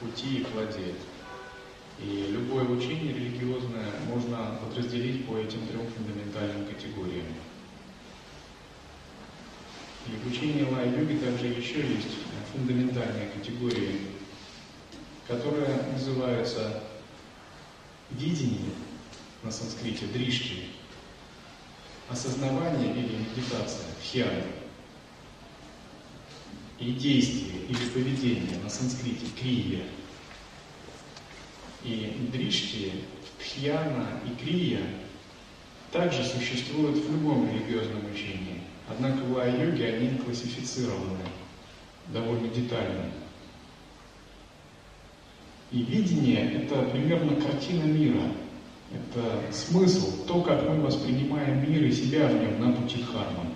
пути и плоде. И любое учение религиозное можно подразделить по этим трем фундаментальным категориям. И в учении лай-йоги также еще есть фундаментальные категории, которые называются видение на санскрите, дришти, осознавание или медитация, хьяна, и действие или поведение на санскрите, крия, и дришти, тхьяна и крия также существуют в любом религиозном учении. Однако в лай-йоге они классифицированы довольно детально. И видение – это примерно картина мира. Это смысл, то, как мы воспринимаем мир и себя в нем на пути дхармы.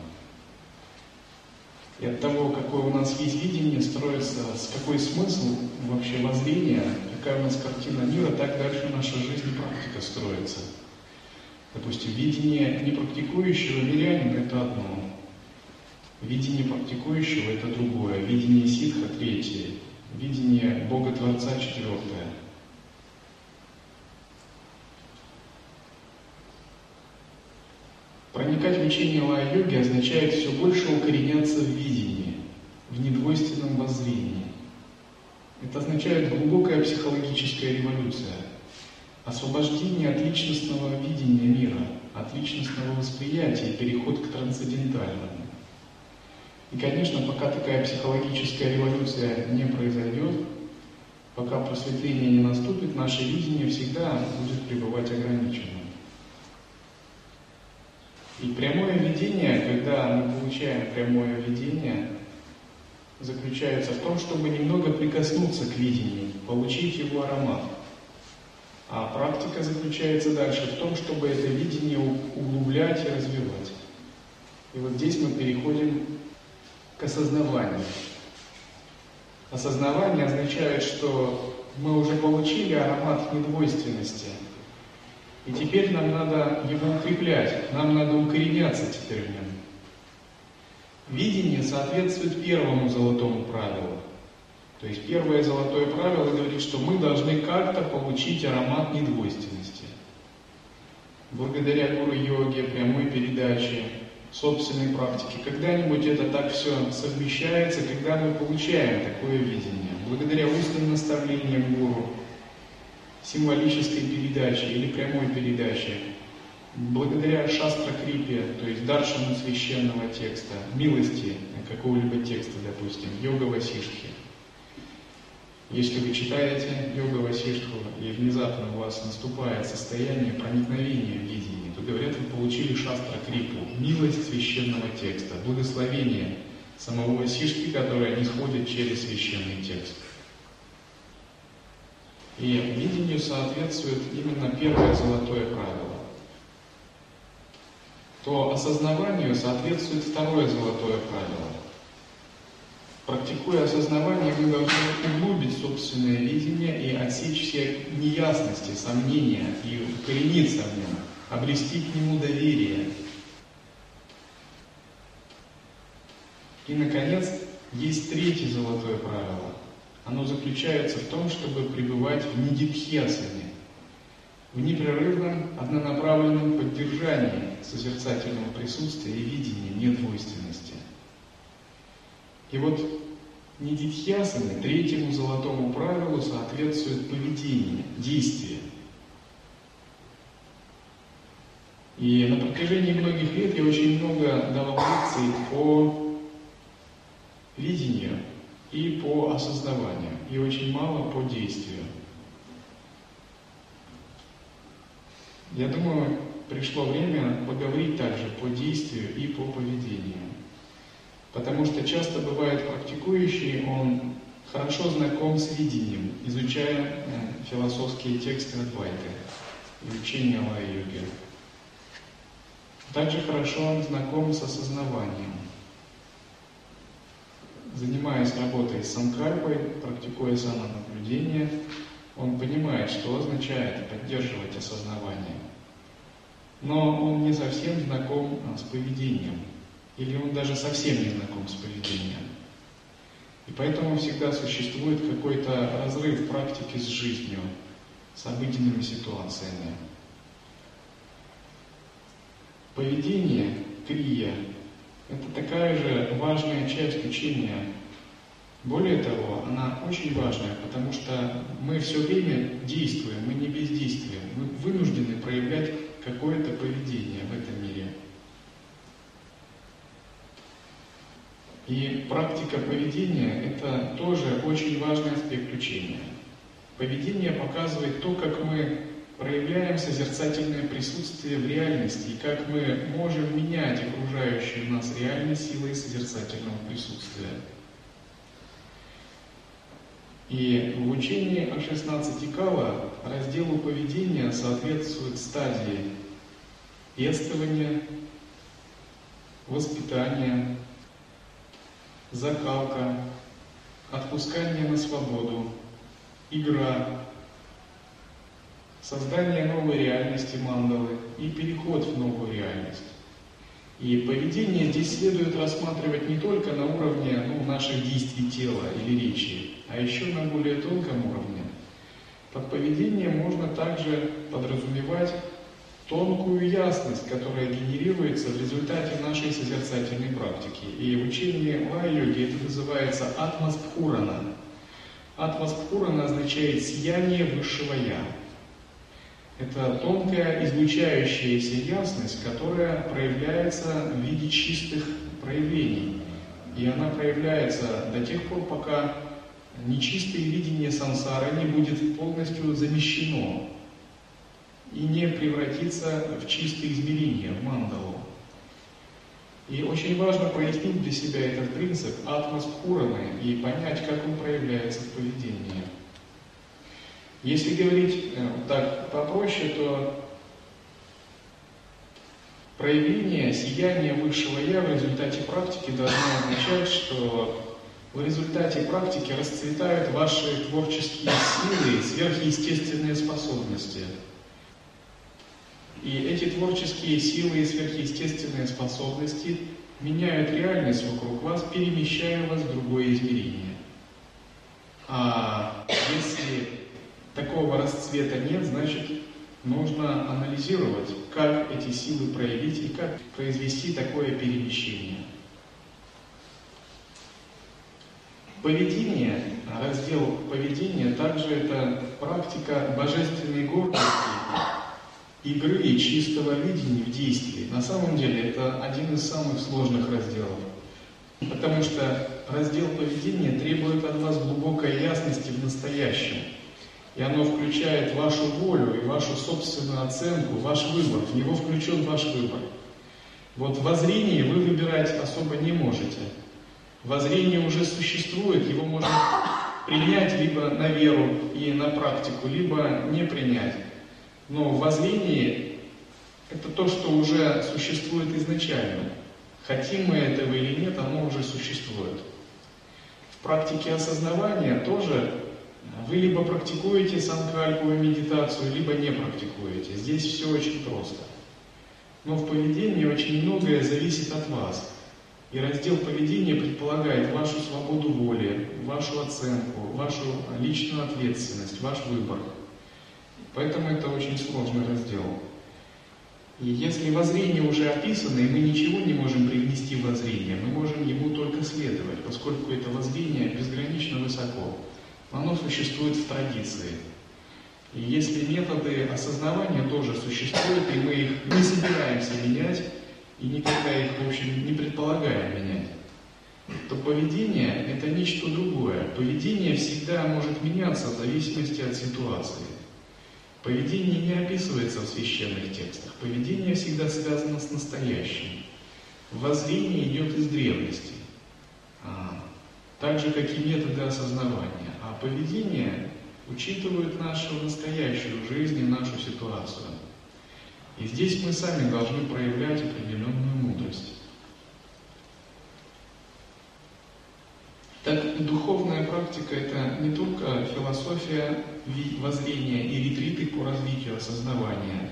От того, какое у нас есть видение, строится, с какой смысл вообще воззрения, какая у нас картина мира, так дальше наша жизнь и практика строится. Допустим, видение непрактикующего мирянина – это одно, видение практикующего – это другое, видение ситха – третье, видение Бога-Творца – четвертое. Проникать в учение лая-йоги означает все больше укореняться в видении, в недвойственном воззрении. Это означает глубокая психологическая революция, освобождение от личностного видения мира, от личностного восприятия и переход к трансцендентальному. И, конечно, пока такая психологическая революция не произойдет, пока просветление не наступит, наше видение всегда будет пребывать ограниченным. И прямое видение, когда мы получаем прямое видение, заключается в том, чтобы немного прикоснуться к видению, получить его аромат. А практика заключается дальше в том, чтобы это видение углублять и развивать. И вот здесь мы переходим к осознаванию. Осознавание означает, что мы уже получили аромат недвойственности – и теперь нам надо его укреплять, нам надо укореняться теперь в нем. Видение соответствует первому золотому правилу. То есть первое золотое правило говорит, что мы должны как-то получить аромат недвойственности. Благодаря гуру-йоге, прямой передаче, собственной практике, когда-нибудь это так все совмещается, когда мы получаем такое видение. Благодаря устным наставлениям гуру, символической передачи или прямой передачи, благодаря шастра крипе, то есть даршану священного текста, милости какого-либо текста, допустим, йога васиштхи. Если вы читаете йога васиштху и внезапно у вас наступает состояние проникновения в видение, то говорят, вы получили шастра крипу, милость священного текста, благословение самого васиштхи, которое не сходит через священный текст. И видению соответствует именно первое золотое правило. То осознаванию соответствует второе золотое правило. Практикуя осознавание, мы должны углубить собственное видение и отсечь все неясности, сомнения и укорениться в нем, обрести к нему доверие. И, наконец, есть третье золотое правило – оно заключается в том, чтобы пребывать в нидитхьясане, в непрерывном, однонаправленном поддержании созерцательного присутствия и видения недвойственности. И вот нидитхьясаны третьему золотому правилу соответствует поведение, действие. И на протяжении многих лет я очень много давал лекций по видению, и по осознаванию, и очень мало по действию. Я думаю, пришло время поговорить также по действию и по поведению. Потому что часто бывает практикующий, он хорошо знаком с видением, изучая э, философские тексты Адвайты и учения Лай-йоги. Также хорошо он знаком с осознаванием – занимаясь работой с санкальпой, практикуя самонаблюдение, он понимает, что означает поддерживать осознавание. но он не совсем знаком а, с поведением, или он даже совсем не знаком с поведением. И поэтому всегда существует какой-то разрыв практики с жизнью, с обыденными ситуациями. Поведение, крия, это такая же важная часть учения. Более того, она очень важная, потому что мы все время действуем, мы не бездействуем, мы вынуждены проявлять какое-то поведение в этом мире. И практика поведения – это тоже очень важный аспект учения. Поведение показывает то, как мы проявляем созерцательное присутствие в реальности и как мы можем менять окружающую нас реальность силой созерцательного присутствия. И в учении о 16 кала разделу поведения соответствуют стадии пестования, воспитания, закалка, отпускание на свободу, игра, создание новой реальности мандалы и переход в новую реальность. И поведение здесь следует рассматривать не только на уровне ну, наших действий тела или речи, а еще на более тонком уровне. Под поведением можно также подразумевать тонкую ясность, которая генерируется в результате нашей созерцательной практики. И в учении Ла-йоги это называется атмаспхурана. Атмаспхурана означает сияние высшего Я. Это тонкая излучающаяся ясность, которая проявляется в виде чистых проявлений. И она проявляется до тех пор, пока нечистое видение сансары не будет полностью замещено и не превратится в чистое измерение, в мандалу. И очень важно прояснить для себя этот принцип атмаспхураны и понять, как он проявляется в поведении. Если говорить э, так попроще, то проявление сияния высшего Я в результате практики должно означать, что в результате практики расцветают ваши творческие силы и сверхъестественные способности. И эти творческие силы и сверхъестественные способности меняют реальность вокруг вас, перемещая вас в другое измерение. А если такого расцвета нет, значит нужно анализировать, как эти силы проявить и как произвести такое перемещение. Поведение, раздел поведения, также это практика божественной гордости, игры и чистого видения в действии. На самом деле это один из самых сложных разделов. Потому что раздел поведения требует от вас глубокой ясности в настоящем – и оно включает вашу волю и вашу собственную оценку, ваш выбор. В него включен ваш выбор. Вот в воззрении вы выбирать особо не можете. Воззрение уже существует, его можно принять либо на веру и на практику, либо не принять. Но в воззрении это то, что уже существует изначально. Хотим мы этого или нет, оно уже существует. В практике осознавания тоже вы либо практикуете санкальповую медитацию, либо не практикуете. Здесь все очень просто. Но в поведении очень многое зависит от вас. И раздел поведения предполагает вашу свободу воли, вашу оценку, вашу личную ответственность, ваш выбор. Поэтому это очень сложный раздел. И если воззрение уже описано, и мы ничего не можем привнести в воззрение, мы можем ему только следовать, поскольку это воззрение безгранично высоко оно существует в традиции. И если методы осознавания тоже существуют, и мы их не собираемся менять, и никогда их, в общем, не предполагаем менять, то поведение – это нечто другое. Поведение всегда может меняться в зависимости от ситуации. Поведение не описывается в священных текстах. Поведение всегда связано с настоящим. Воззрение идет из древности, а, так же, как и методы осознавания поведение учитывает нашу настоящую жизнь и нашу ситуацию. И здесь мы сами должны проявлять определенную мудрость. Так, духовная практика – это не только философия воззрения и ретриты по развитию осознавания.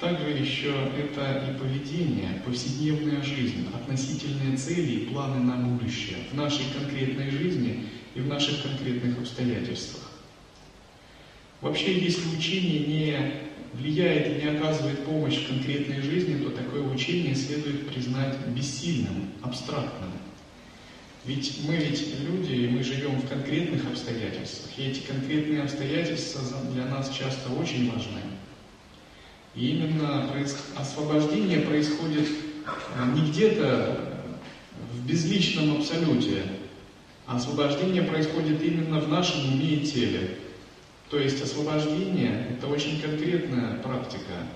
также еще это и поведение, повседневная жизнь, относительные цели и планы на будущее в нашей конкретной жизни и в наших конкретных обстоятельствах. Вообще, если учение не влияет и не оказывает помощь в конкретной жизни, то такое учение следует признать бессильным, абстрактным. Ведь мы ведь люди, и мы живем в конкретных обстоятельствах, и эти конкретные обстоятельства для нас часто очень важны. И именно освобождение происходит э, не где-то в безличном абсолюте, освобождение происходит именно в нашем уме и теле. То есть освобождение – это очень конкретная практика.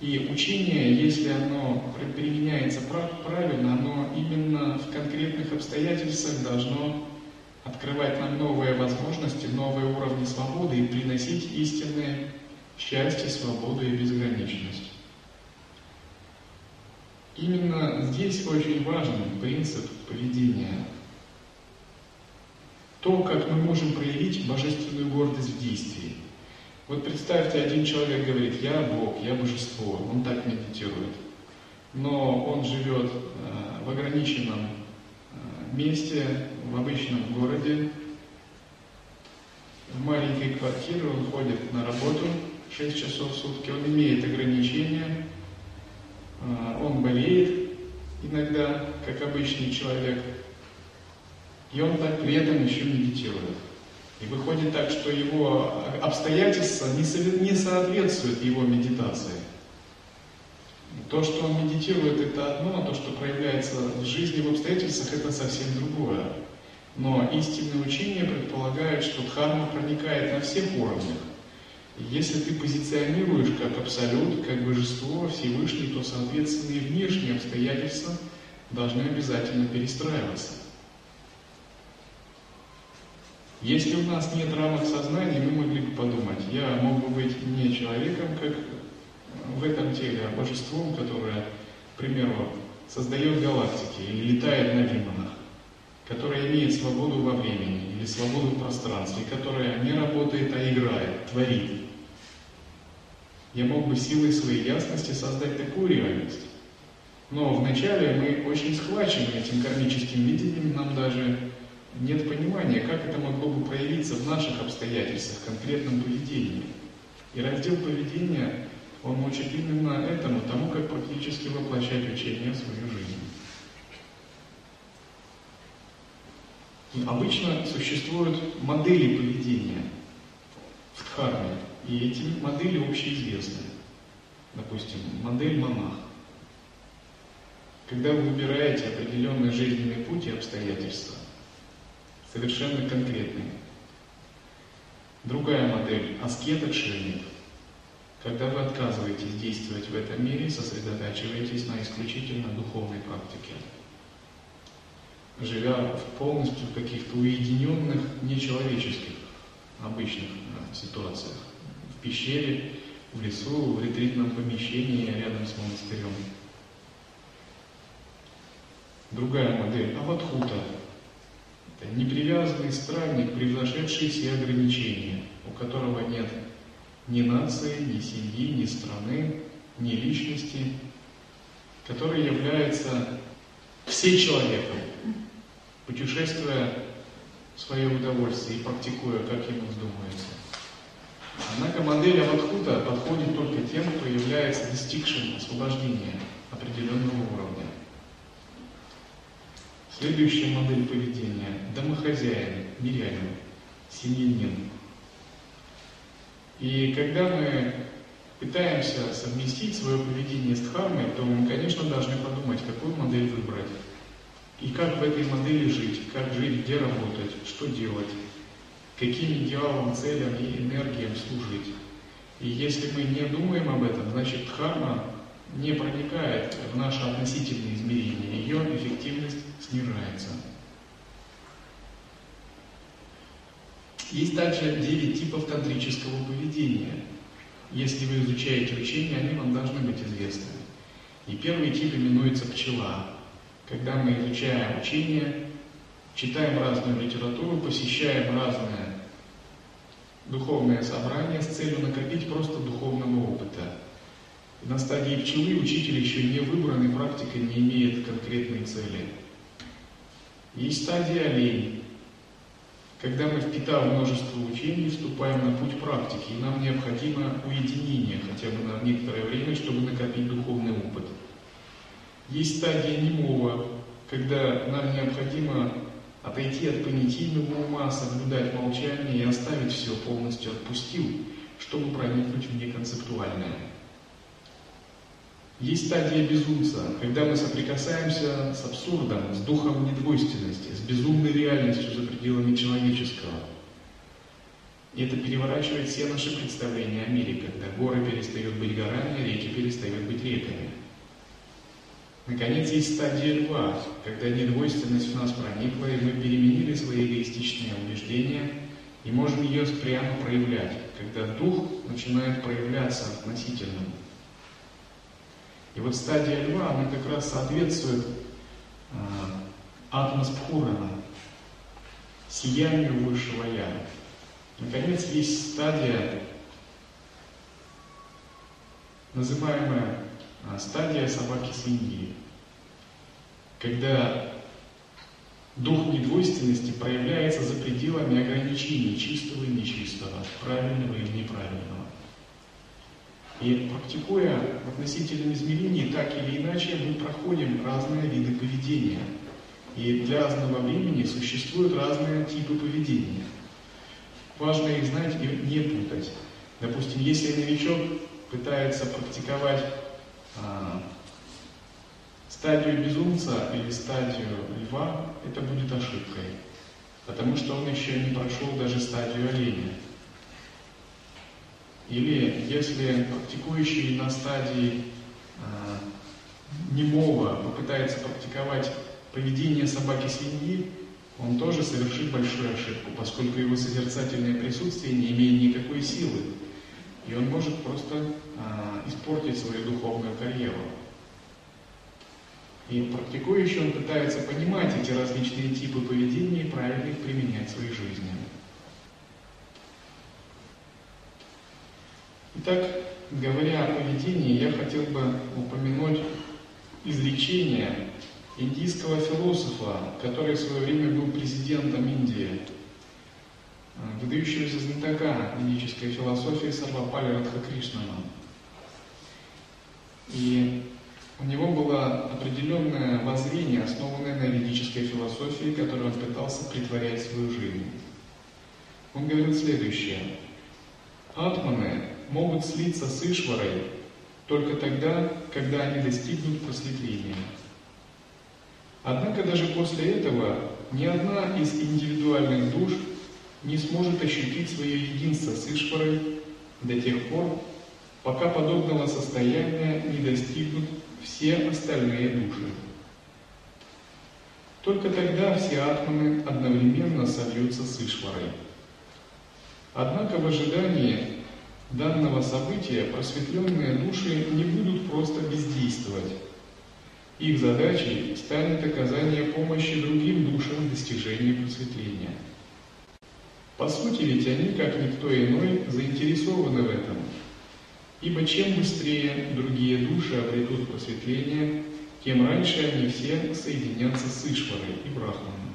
И учение, если оно применяется правильно, оно именно в конкретных обстоятельствах должно открывать нам новые возможности, новые уровни свободы и приносить истинное счастье, свободу и безграничность. Именно здесь очень важен принцип поведения. То, как мы можем проявить божественную гордость в действии. Вот представьте, один человек говорит, я Бог, я божество, он так медитирует, но он живет э, в ограниченном э, месте, в обычном городе, в маленькой квартире, он ходит на работу 6 часов в сутки, он имеет ограничения, он болеет иногда, как обычный человек, и он так при этом еще медитирует. И выходит так, что его обстоятельства не соответствуют его медитации. То, что он медитирует, это одно, а то, что проявляется в жизни, в обстоятельствах, это совсем другое. Но истинное учение предполагает, что дхарма проникает на всех уровнях. Если ты позиционируешь как абсолют, как божество, Всевышний, то, соответственно, и внешние обстоятельства должны обязательно перестраиваться. Если у нас нет рамок сознания, мы могли бы подумать, я мог бы быть не человеком, как в этом теле, а божеством, которое, к примеру, создает галактики или летает на демонах, которое имеет свободу во времени или свободу в пространстве, которое не работает, а играет, творит. Я мог бы силой своей ясности создать такую реальность. Но вначале мы очень схвачены этим кармическим видением, нам даже нет понимания, как это могло бы проявиться в наших обстоятельствах, конкретном поведении. И раздел поведения, он учит именно этому, тому, как практически воплощать учение в свою жизнь. Обычно существуют модели поведения в дхарме, и эти модели общеизвестны. Допустим, модель монах. Когда вы выбираете определенный жизненный путь и обстоятельства, совершенно конкретный. Другая модель – аскет-отшельник. Когда вы отказываетесь действовать в этом мире, сосредотачиваетесь на исключительно духовной практике. Живя в полностью каких-то уединенных, нечеловеческих, обычных да, ситуациях. В пещере, в лесу, в ретритном помещении рядом с монастырем. Другая модель – аватхута, это непривязанный странник, превзошедший все ограничения, у которого нет ни нации, ни семьи, ни страны, ни личности, который является все человеком, путешествуя в свое удовольствие и практикуя, как ему вздумается. Однако модель Аватхута подходит только тем, кто является достигшим освобождения определенного уровня. Следующая модель поведения – домохозяин, мирянин, семьянин. И когда мы пытаемся совместить свое поведение с дхармой, то мы, конечно, должны подумать, какую модель выбрать. И как в этой модели жить, как жить, где работать, что делать, каким идеалам, целям и энергиям служить. И если мы не думаем об этом, значит дхарма не проникает в наше относительное измерение, ее эффективность снижается. Есть также 9 типов тантрического поведения. Если вы изучаете учение, они вам должны быть известны. И первый тип именуется пчела. Когда мы изучаем учение, читаем разную литературу, посещаем разные духовное собрание с целью накопить просто духовного опыта. На стадии пчелы учитель еще не выбран и практика не имеет конкретной цели. Есть стадия олень, когда мы, впитав множество учений, вступаем на путь практики, и нам необходимо уединение хотя бы на некоторое время, чтобы накопить духовный опыт. Есть стадия немого, когда нам необходимо отойти от понятийного ума, соблюдать молчание и оставить все, полностью отпустил, чтобы проникнуть в неконцептуальное. Есть стадия безумца, когда мы соприкасаемся с абсурдом, с духом недвойственности, с безумной реальностью за пределами человеческого. И это переворачивает все наши представления о мире, когда горы перестают быть горами, реки перестают быть реками. Наконец, есть стадия льва, когда недвойственность в нас проникла, и мы переменили свои эгоистичные убеждения и можем ее прямо проявлять, когда дух начинает проявляться относительным. И вот стадия льва, она как раз соответствует э, атмоспхурана, сиянию высшего Я. Наконец, есть стадия, называемая а, стадия собаки-свиньи, когда дух недвойственности проявляется за пределами ограничений чистого и нечистого, правильного и неправильного. И практикуя в относительном измерении, так или иначе, мы проходим разные виды поведения. И для разного времени существуют разные типы поведения. Важно их знать и не путать. Допустим, если новичок пытается практиковать а, стадию безумца или стадию льва, это будет ошибкой, потому что он еще не прошел даже стадию оленя. Или если практикующий на стадии э, немого попытается практиковать поведение собаки-свиньи, он тоже совершит большую ошибку, поскольку его созерцательное присутствие не имеет никакой силы. И он может просто э, испортить свою духовную карьеру. И практикующий он пытается понимать эти различные типы поведения и правильно их применять в своей жизни. Итак, говоря о поведении, я хотел бы упомянуть изречение индийского философа, который в свое время был президентом Индии, выдающегося знатока ведической философии Сарвапали Радхакришнана. И у него было определенное воззрение, основанное на ведической философии, которое он пытался притворять в свою жизнь. Он говорил следующее. Атманы могут слиться с Ишварой только тогда, когда они достигнут просветления. Однако даже после этого ни одна из индивидуальных душ не сможет ощутить свое единство с Ишварой до тех пор, пока подобного состояния не достигнут все остальные души. Только тогда все атманы одновременно сольются с Ишварой. Однако в ожидании данного события просветленные души не будут просто бездействовать. Их задачей станет оказание помощи другим душам в достижении просветления. По сути ведь они, как никто иной, заинтересованы в этом. Ибо чем быстрее другие души обретут просветление, тем раньше они все соединятся с Ишварой и Брахманом.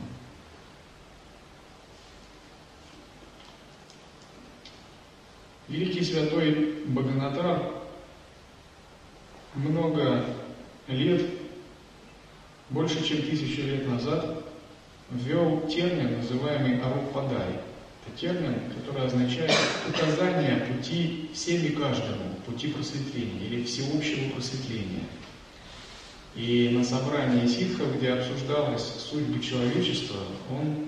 Великий святой Бхаганатар много лет, больше чем тысячу лет назад, ввел термин, называемый Арупадай. Термин, который означает указание пути всем и каждому, пути просветления или всеобщего просветления. И на собрании ситхов, где обсуждалась судьба человечества, он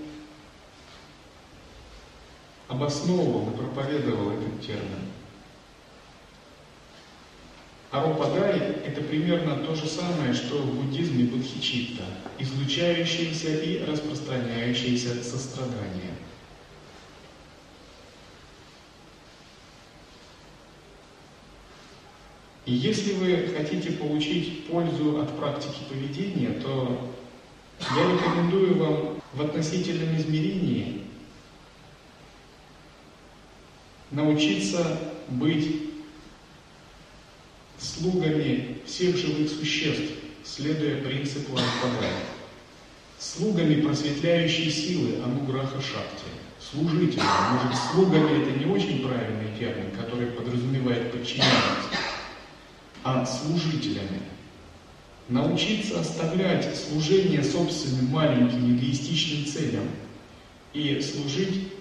обосновывал и проповедовал этот термин. Арупадай – это примерно то же самое, что в буддизме будхичитта, излучающееся и распространяющееся сострадание. И если вы хотите получить пользу от практики поведения, то я рекомендую вам в относительном измерении научиться быть слугами всех живых существ, следуя принципу Альфабая, слугами просветляющей силы Ануграха Шакти, служителями. Может, слугами это не очень правильный термин, который подразумевает подчиненность, а служителями. Научиться оставлять служение собственным маленьким эгоистичным целям и служить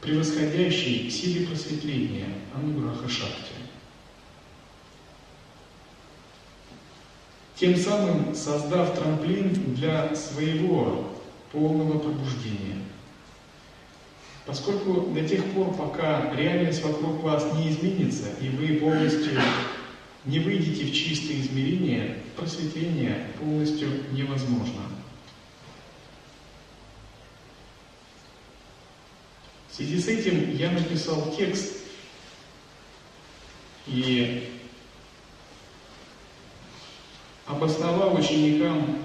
превосходящей силе просветления Ануграха Шакти. Тем самым создав трамплин для своего полного пробуждения. Поскольку до тех пор, пока реальность вокруг вас не изменится, и вы полностью не выйдете в чистое измерение, просветление полностью невозможно. В связи с этим я написал текст и обосновал ученикам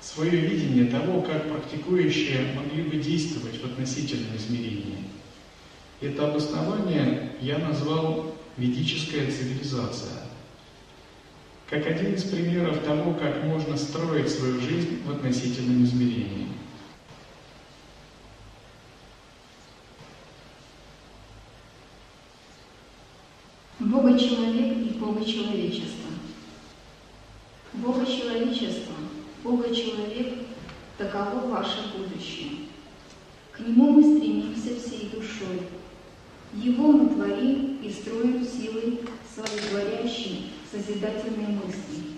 свое видение того, как практикующие могли бы действовать в относительном измерении. Это обоснование я назвал ведическая цивилизация как один из примеров того, как можно строить свою жизнь в относительном измерении. Бога-человек и Бога-человечество. Бога-человечество, Бога-человек – таково ваше будущее. К нему мы стремимся всей душой. Его мы творим и строим силой своей творящей созидательные мысли.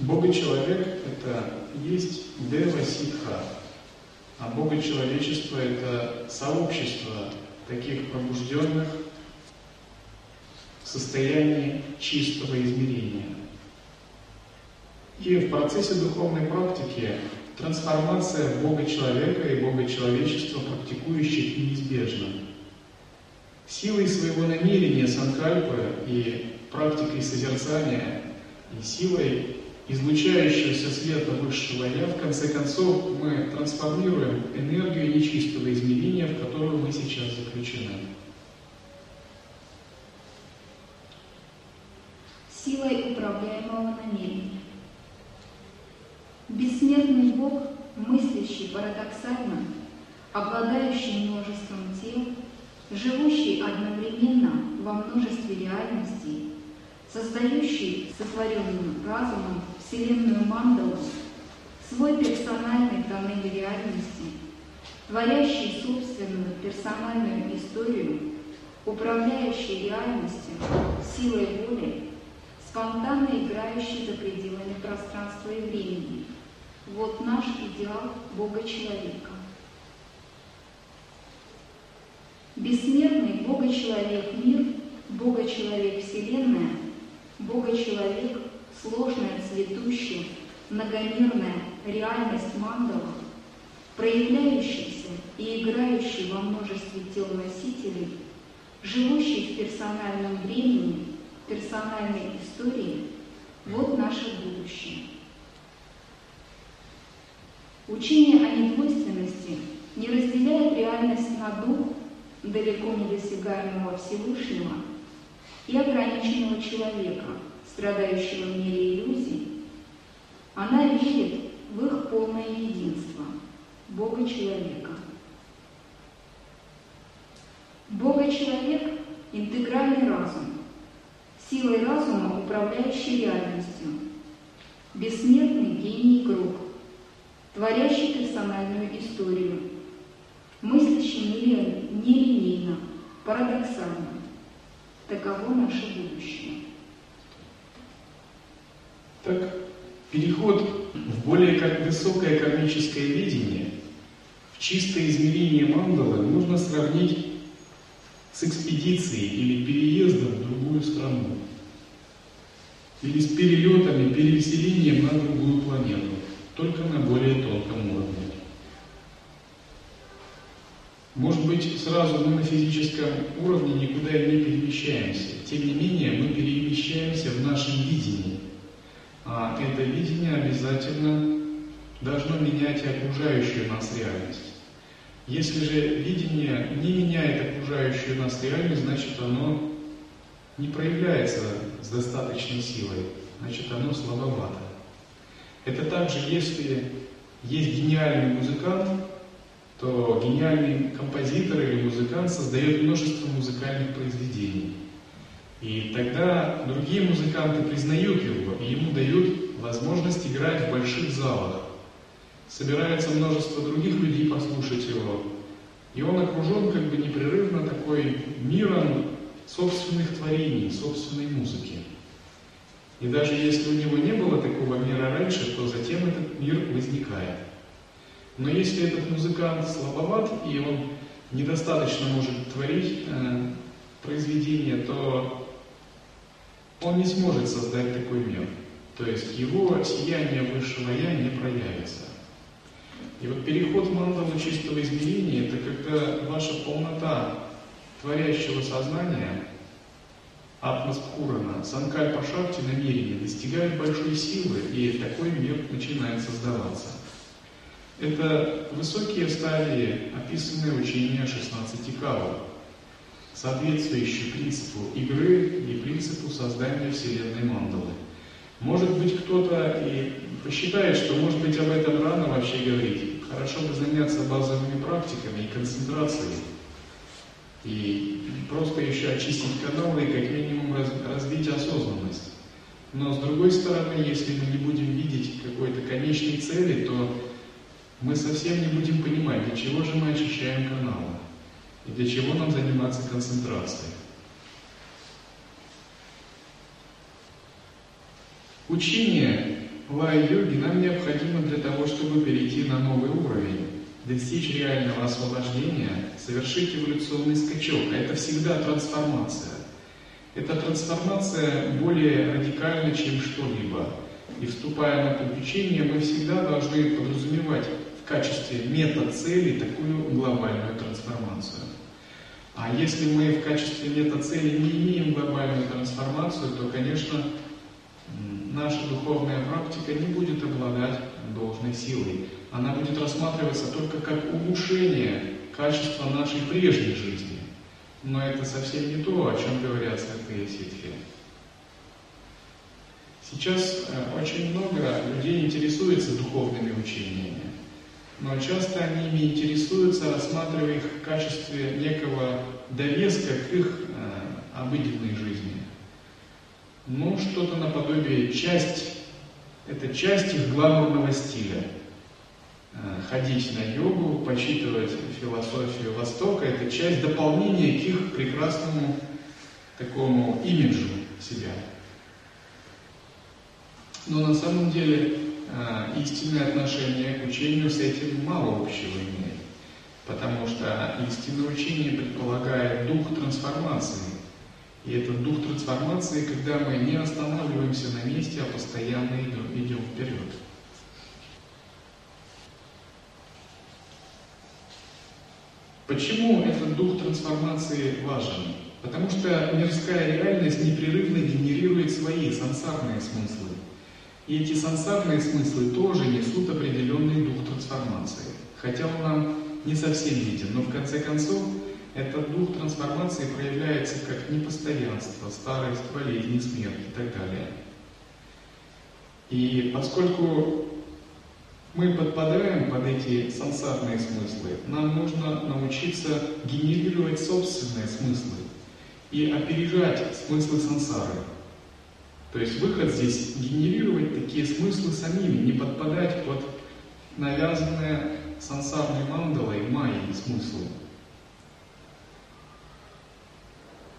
Бога-человек – это есть Дева Ситха, а Бога-человечество – это сообщество таких пробужденных в состоянии чистого измерения. И в процессе духовной практики трансформация Бога-человека и Бога-человечества практикующих неизбежна. Силой своего намерения Санкальпы и практикой созерцания и силой излучающегося света высшего Я, в конце концов, мы трансформируем энергию нечистого измерения, в которую мы сейчас заключены. Силой управляемого намерения. Бессмертный Бог, мыслящий парадоксально, обладающий множеством тел, живущий одновременно во множестве реальностей, создающий сотворенным разумом Вселенную Мандалу, свой персональный тоннель реальности, творящий собственную персональную историю, управляющий реальностью силой воли, спонтанно играющий за пределами пространства и времени. Вот наш идеал Бога-человека. Бессмертный Бога-человек мир, Бога-человек Вселенная – Бога-человек, сложная, цветущая, многомерная реальность мандала, проявляющийся и играющий во множестве тел носителей, живущий в персональном времени, персональной истории, вот наше будущее. Учение о недвойственности не разделяет реальность на дух, далеко недосягаемого Всевышнего – и ограниченного человека, страдающего в мире иллюзий, она верит в их полное единство – Бога-человека. Бога-человек – интегральный разум, силой разума, управляющий реальностью, бессмертный гений групп, творящий персональную историю, мыслящий нелинейно, парадоксально, Таково наше будущее. Так, переход в более как высокое кармическое видение, в чистое измерение мандалы можно сравнить с экспедицией или переездом в другую страну. Или с перелетами, переселением на другую планету, только на более тонком уровне. Может быть, сразу мы на физическом уровне никуда не перемещаемся. Тем не менее, мы перемещаемся в нашем видении. А это видение обязательно должно менять и окружающую нас реальность. Если же видение не меняет окружающую нас реальность, значит оно не проявляется с достаточной силой, значит оно слабовато. Это также, если есть гениальный музыкант, то гениальный композитор или музыкант создает множество музыкальных произведений. И тогда другие музыканты признают его, и ему дают возможность играть в больших залах. Собирается множество других людей послушать его. И он окружен как бы непрерывно такой миром собственных творений, собственной музыки. И даже если у него не было такого мира раньше, то затем этот мир возникает. Но если этот музыкант слабоват и он недостаточно может творить э, произведение, то он не сможет создать такой мир. То есть его сияние высшего Я не проявится. И вот переход в мандалу чистого измерения – это когда ваша полнота творящего сознания, атмаспурана, санкальпа шакти намерения достигает большой силы, и такой мир начинает создаваться. Это высокие стадии, описанные в учении 16 кавов, соответствующие принципу игры и принципу создания Вселенной мандалы. Может быть, кто-то и посчитает, что, может быть, об этом рано вообще говорить. Хорошо бы заняться базовыми практиками и концентрацией. И просто еще очистить каналы и как минимум развить осознанность. Но с другой стороны, если мы не будем видеть какой-то конечной цели, то мы совсем не будем понимать, для чего же мы очищаем каналы и для чего нам заниматься концентрацией. Учение лай-йоги нам необходимо для того, чтобы перейти на новый уровень, достичь реального освобождения, совершить эволюционный скачок. А это всегда трансформация. Эта трансформация более радикальна, чем что-либо. И вступая на учения, мы всегда должны подразумевать в качестве мета-цели такую глобальную трансформацию. А если мы в качестве мета-цели не имеем глобальную трансформацию, то, конечно, наша духовная практика не будет обладать должной силой. Она будет рассматриваться только как улучшение качества нашей прежней жизни. Но это совсем не то, о чем говорят святые ситхи. Сейчас э, очень много людей интересуется духовными учениями, но часто они ими интересуются, рассматривая их в качестве некого довеска к их э, обыденной жизни ну, что-то наподобие часть, это часть их гламурного стиля. Э, ходить на йогу, почитывать философию Востока, это часть дополнения к их прекрасному такому имиджу себя. Но на самом деле э, истинное отношение к учению с этим мало общего имеет. Потому что истинное учение предполагает дух трансформации, и это дух трансформации, когда мы не останавливаемся на месте, а постоянно идем, идем вперед. Почему этот дух трансформации важен? Потому что мирская реальность непрерывно генерирует свои сансарные смыслы. И эти сансарные смыслы тоже несут определенный дух трансформации. Хотя он нам не совсем виден, но в конце концов этот дух трансформации проявляется как непостоянство, старость, болезни, смерть и так далее. И поскольку мы подпадаем под эти сансарные смыслы, нам нужно научиться генерировать собственные смыслы и опережать смыслы сансары. То есть выход здесь генерировать такие смыслы самими, не подпадать под навязанные сансарной мандалой майей смыслы.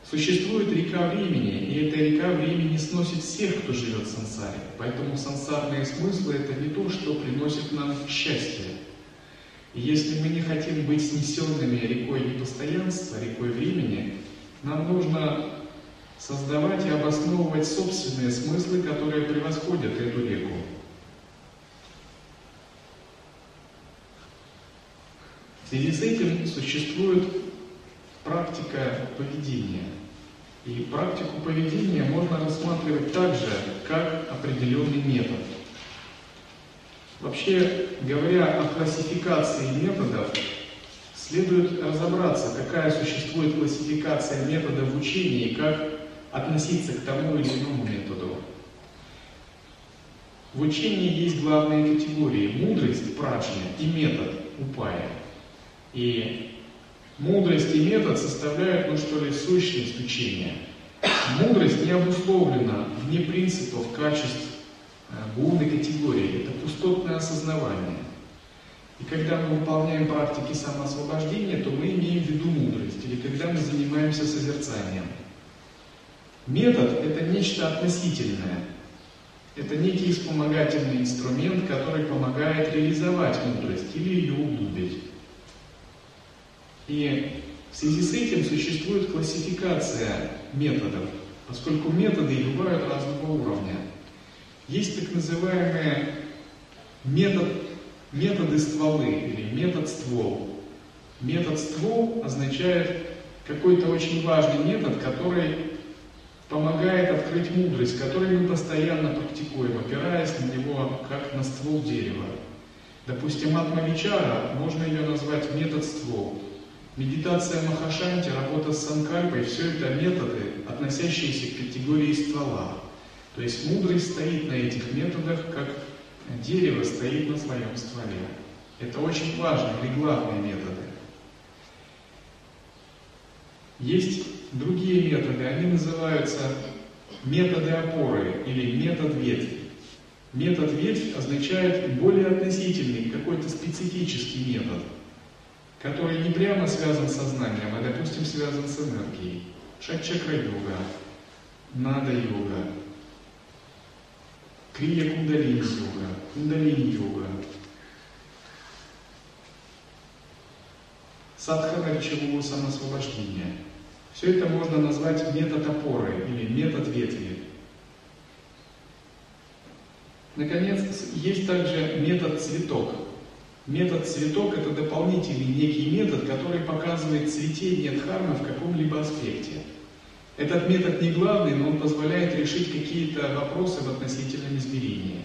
Существует река времени, и эта река времени сносит всех, кто живет в сансаре. Поэтому сансарные смыслы – это не то, что приносит нам счастье. И если мы не хотим быть снесенными рекой непостоянства, рекой времени, нам нужно создавать и обосновывать собственные смыслы, которые превосходят эту реку. В связи с этим существует практика поведения. И практику поведения можно рассматривать также как определенный метод. Вообще, говоря о классификации методов, следует разобраться, какая существует классификация методов учения и как относиться к тому или иному методу. В учении есть главные категории – мудрость, прачня и метод, упая. И мудрость и метод составляют, ну что ли, сущность учения. Мудрость не обусловлена вне принципов, качеств, э, гунной категории. Это пустотное осознавание. И когда мы выполняем практики самоосвобождения, то мы имеем в виду мудрость, или когда мы занимаемся созерцанием. Метод – это нечто относительное. Это некий вспомогательный инструмент, который помогает реализовать мудрость или ее углубить. И в связи с этим существует классификация методов, поскольку методы бывают разного уровня. Есть так называемые метод методы стволы или метод ствол. Метод ствол означает какой-то очень важный метод, который помогает открыть мудрость, который мы постоянно практикуем, опираясь на него как на ствол дерева. Допустим, Атмавичара, можно ее назвать метод ствол. Медитация Махашанти, работа с санкальпой, все это методы, относящиеся к категории ствола. То есть мудрость стоит на этих методах как Дерево стоит на своем стволе. Это очень важные или главные методы. Есть другие методы, они называются методы опоры или метод ветви. Метод ветвь означает более относительный, какой-то специфический метод, который не прямо связан с сознанием, а, допустим, связан с энергией. Шат-чакра-йога, нада-йога, Крия кундалини йога, кундалини йога, садхана речевого самосвобождения. Все это можно назвать метод опоры или метод ветви. Наконец, есть также метод цветок. Метод цветок – это дополнительный некий метод, который показывает цветение дхармы в каком-либо аспекте. Этот метод не главный, но он позволяет решить какие-то вопросы в относительном измерении.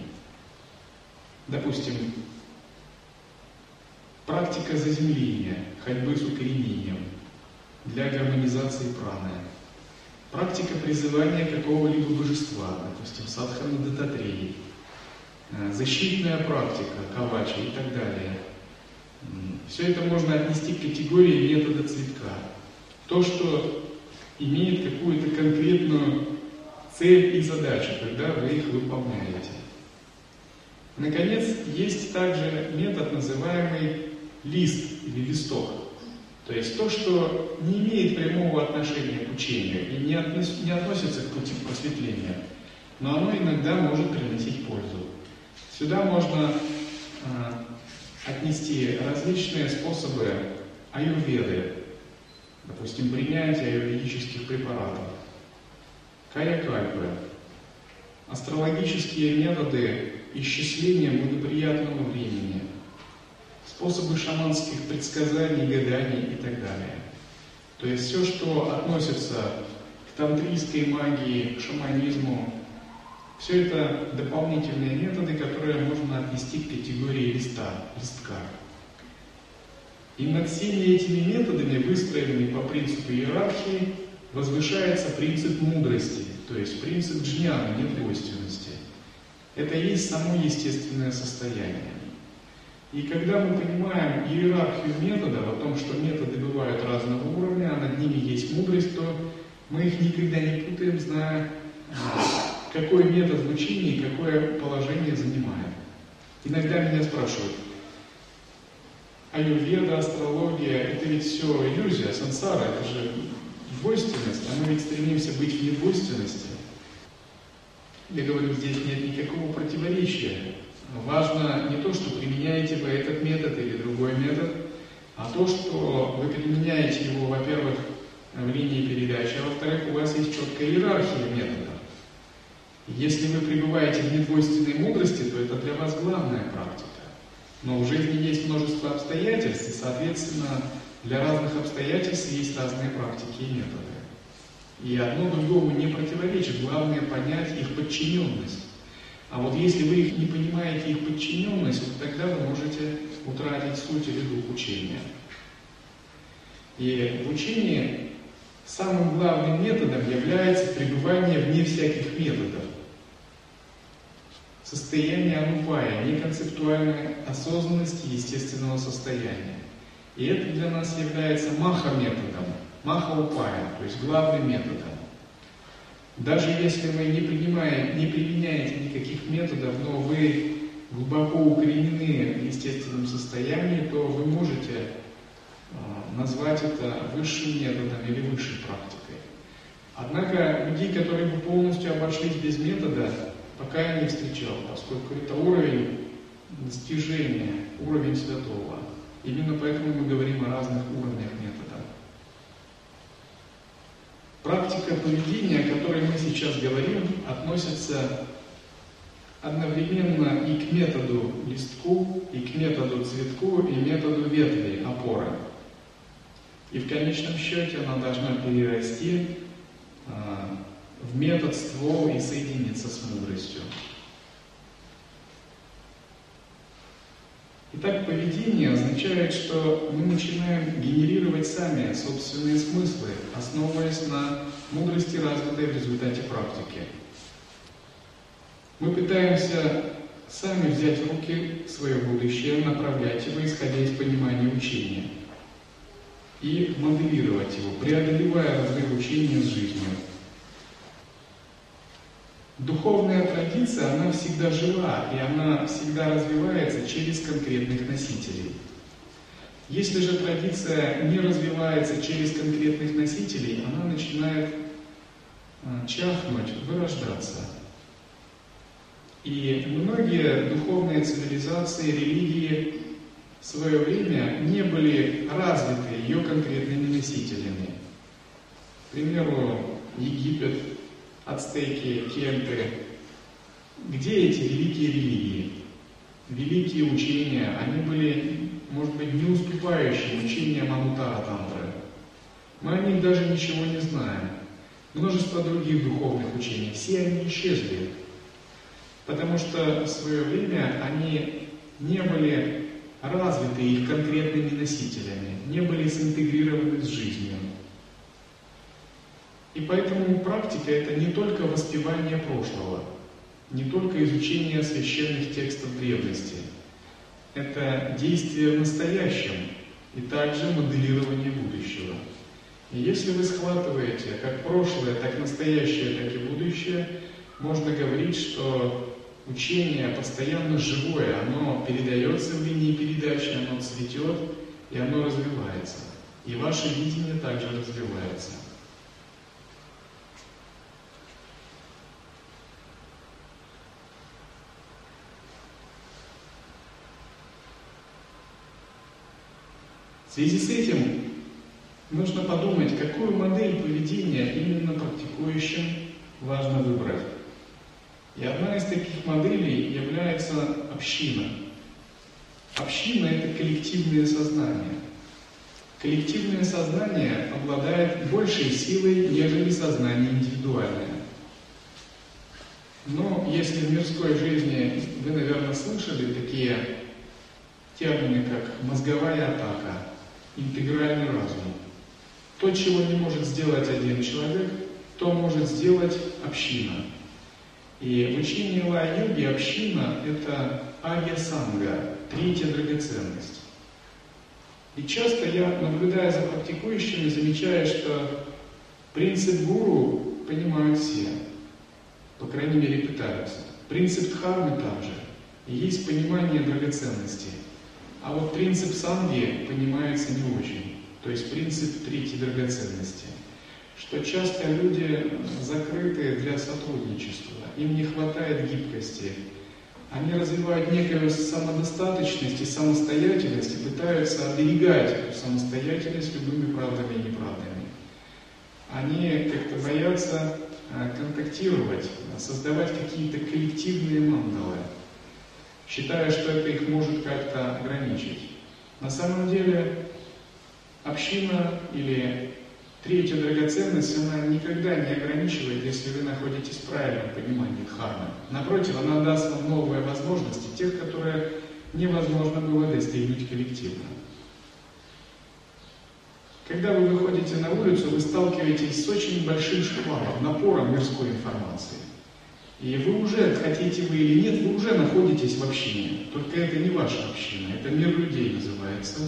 Допустим, практика заземления, ходьбы с укоренением для гармонизации праны. Практика призывания какого-либо божества, допустим, садхана дататреи. Э, защитная практика, кавача и так далее. Все это можно отнести к категории метода цветка. То, что имеет какую-то конкретную цель и задачу, когда вы их выполняете. Наконец, есть также метод, называемый лист или листок. То есть то, что не имеет прямого отношения к учению и не, относ, не относится к пути просветления, но оно иногда может приносить пользу. Сюда можно э, отнести различные способы аюрведы, допустим, принятие юридических препаратов, каякальпы, астрологические методы исчисления благоприятного времени, способы шаманских предсказаний, гаданий и так далее. То есть все, что относится к тантрийской магии, к шаманизму, все это дополнительные методы, которые можно отнести к категории листа, листка. И над всеми этими методами, выстроенными по принципу иерархии, возвышается принцип мудрости, то есть принцип джняна, недвойственности. Это и есть само естественное состояние. И когда мы понимаем иерархию методов, о том, что методы бывают разного уровня, а над ними есть мудрость, то мы их никогда не путаем, зная, какой метод в учении, какое положение занимает. Иногда меня спрашивают, аюрведа, астрология, это ведь все иллюзия, сансара, это же двойственность, а мы ведь стремимся быть в недвойственности. Я говорю, здесь нет никакого противоречия. Важно не то, что применяете вы этот метод или другой метод, а то, что вы применяете его, во-первых, в линии передачи, а во-вторых, у вас есть четкая иерархия методов. Если вы пребываете в недвойственной мудрости, то это для вас главная практика. Но в жизни есть множество обстоятельств, и, соответственно, для разных обстоятельств есть разные практики и методы. И одно другому не противоречит, главное понять их подчиненность. А вот если вы их не понимаете, их подчиненность, вот тогда вы можете утратить суть или дух учения. И в учении самым главным методом является пребывание вне всяких методов. Состояние анупая, неконцептуальной осознанности естественного состояния. И это для нас является маха-методом, маха-упая, то есть главным методом. Даже если вы не, принимаете, не применяете никаких методов, но вы глубоко укоренены в естественном состоянии, то вы можете а, назвать это высшим методом или высшей практикой. Однако людей, которые бы полностью обошлись без метода, пока я не встречал, поскольку это уровень достижения, уровень святого. Именно поэтому мы говорим о разных уровнях метода. Практика поведения, о которой мы сейчас говорим, относится одновременно и к методу листку, и к методу цветку, и методу ветви, опора. И в конечном счете она должна перерасти а, в метод ствол и соединиться с мудростью. Итак, поведение означает, что мы начинаем генерировать сами собственные смыслы, основываясь на мудрости, развитой в результате практики. Мы пытаемся сами взять в руки свое будущее, направлять его, исходя из понимания учения, и моделировать его, преодолевая разрыв учения с жизнью. Духовная традиция, она всегда жива, и она всегда развивается через конкретных носителей. Если же традиция не развивается через конкретных носителей, она начинает а, чахнуть, вырождаться. И многие духовные цивилизации, религии в свое время не были развиты ее конкретными носителями. К примеру, Египет, ацтеки, кенты. Где эти великие религии? Великие учения, они были, может быть, не уступающие учениям Амутара Тантры. Мы о них даже ничего не знаем. Множество других духовных учений, все они исчезли. Потому что в свое время они не были развиты их конкретными носителями, не были синтегрированы с жизнью. И поэтому практика это не только воспевание прошлого, не только изучение священных текстов древности. Это действие в настоящем и также моделирование будущего. И если вы схватываете как прошлое, так настоящее, так и будущее, можно говорить, что учение постоянно живое, оно передается в линии передачи, оно цветет и оно развивается. И ваше видение также развивается. В связи с этим нужно подумать, какую модель поведения именно практикующим важно выбрать. И одна из таких моделей является община. Община – это коллективное сознание. Коллективное сознание обладает большей силой, нежели сознание индивидуальное. Но если в мирской жизни вы, наверное, слышали такие термины, как мозговая атака, интегральный разум. То, чего не может сделать один человек, то может сделать община. И в учении Ла-йоги община – это агья-санга, третья драгоценность. И часто я, наблюдая за практикующими, замечаю, что принцип гуру понимают все, по крайней мере пытаются. Принцип дхармы также. И есть понимание драгоценностей. А вот принцип санги понимается не очень. То есть принцип третьей драгоценности. Что часто люди закрыты для сотрудничества, им не хватает гибкости. Они развивают некую самодостаточность и самостоятельность и пытаются оберегать эту самостоятельность любыми правдами и неправдами. Они как-то боятся а, контактировать, создавать какие-то коллективные мандалы считая, что это их может как-то ограничить. На самом деле община или третья драгоценность, она никогда не ограничивает, если вы находитесь в правильном понимании дхармы. Напротив, она даст вам новые возможности, тех, которые невозможно было достигнуть коллективно. Когда вы выходите на улицу, вы сталкиваетесь с очень большим шквалом, напором мирской информации. И вы уже, хотите вы или нет, вы уже находитесь в общине. Только это не ваша община, это мир людей называется,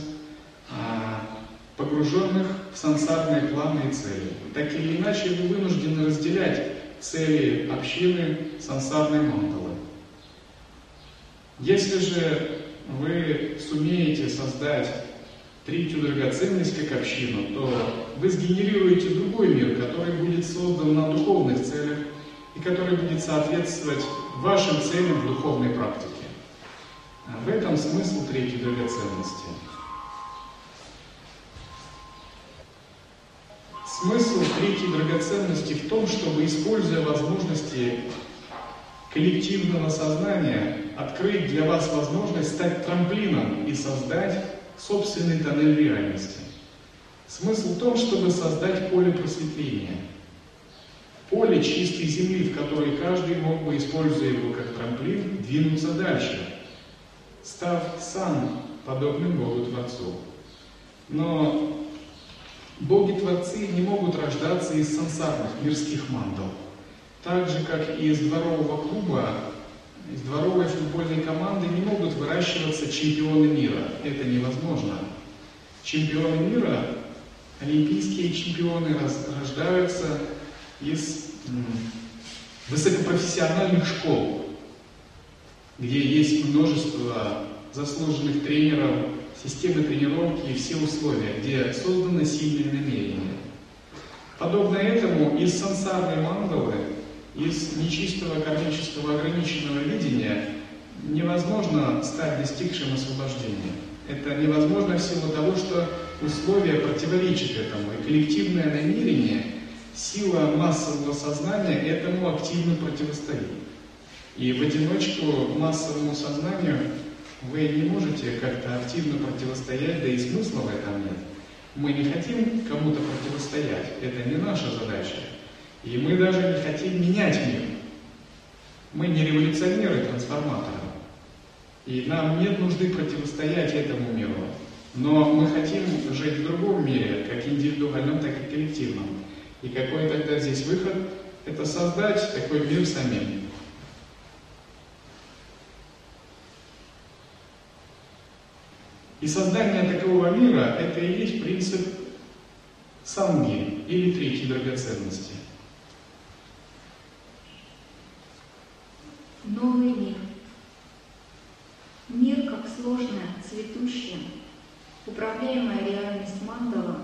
а, погруженных в сансарные планы и цели. Так или иначе, вы вынуждены разделять цели общины сансарной мандалы. Если же вы сумеете создать третью драгоценность как общину, то вы сгенерируете другой мир, который будет создан на духовных целях и который будет соответствовать вашим целям в духовной практике. В этом смысл третьей драгоценности. Смысл третьей драгоценности в том, чтобы, используя возможности коллективного сознания, открыть для вас возможность стать трамплином и создать собственный тоннель реальности. Смысл в том, чтобы создать поле просветления. Поле чистой земли, в которой каждый мог бы, используя его как трамплин, двинуться дальше, став сам подобным Богу Творцу. Но боги-творцы не могут рождаться из сансарных мирских мандал. Так же, как и из дворового клуба, из дворовой футбольной команды не могут выращиваться чемпионы мира. Это невозможно. Чемпионы мира, олимпийские чемпионы рождаются из высокопрофессиональных школ, где есть множество заслуженных тренеров, системы тренировки и все условия, где созданы сильные намерения. Подобно этому из сансарной мандалы из нечистого кармического ограниченного видения невозможно стать достигшим освобождения. Это невозможно в силу того, что условия противоречат этому. И коллективное намерение, сила массового сознания этому активно противостоит. И в одиночку массовому сознанию вы не можете как-то активно противостоять, да и смысла в этом нет. Мы не хотим кому-то противостоять, это не наша задача. И мы даже не хотим менять мир. Мы не революционеры, трансформаторы. И нам нет нужды противостоять этому миру. Но мы хотим жить в другом мире, как индивидуальном, так и коллективном. И какой тогда здесь выход? Это создать такой мир самим. И создание такого мира – это и есть принцип сам мир или третьей драгоценности. новый мир. Мир как сложная, цветущая, управляемая реальность мандала,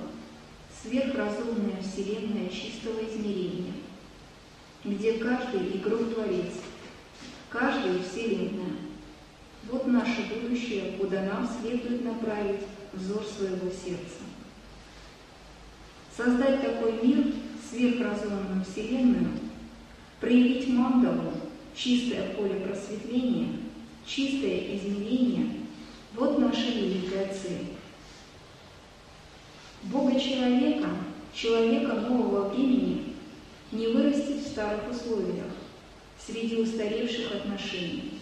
сверхразумная вселенная чистого измерения, где каждый игрок творец, каждая вселенная. Вот наше будущее, куда нам следует направить взор своего сердца. Создать такой мир, сверхразумную вселенную, проявить мандалу чистое поле просветления, чистое измерение – вот наша великая цель. Бога человека, нового времени, не вырастет в старых условиях, среди устаревших отношений,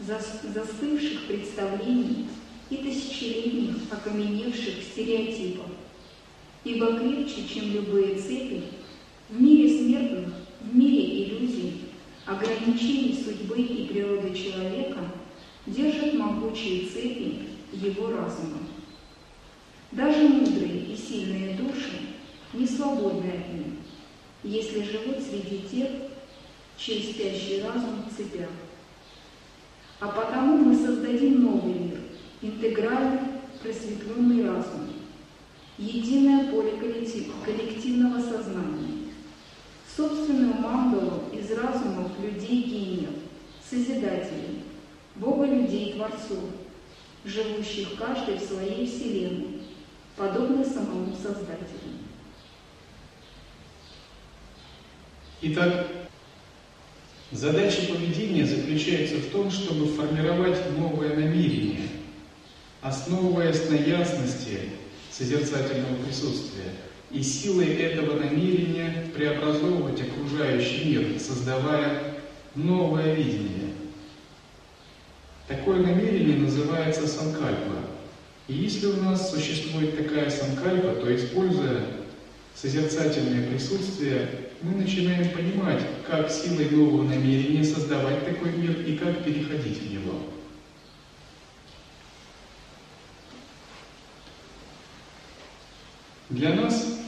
застывших представлений и тысячелетних окаменевших стереотипов. Ибо крепче, чем любые цепи, в мире смертных, в мире иллюзий, ограничений судьбы и природы человека держат могучие цепи его разума. Даже мудрые и сильные души не свободны от них, если живут среди тех, чей спящий разум в цепях. А потому мы создадим новый мир, интегральный, просветленный разум, единое поле коллективного сознания, собственную мандалу из разумов людей-гениев, созидателей, Бога людей Творцов, живущих каждый в своей вселенной, подобно самому Создателю. Итак, задача поведения заключается в том, чтобы формировать новое намерение, основываясь на ясности созерцательного присутствия – и силой этого намерения преобразовывать окружающий мир, создавая новое видение. Такое намерение называется санкальпа. И если у нас существует такая санкальпа, то используя созерцательное присутствие, мы начинаем понимать, как силой нового намерения создавать такой мир и как переходить в него. Для нас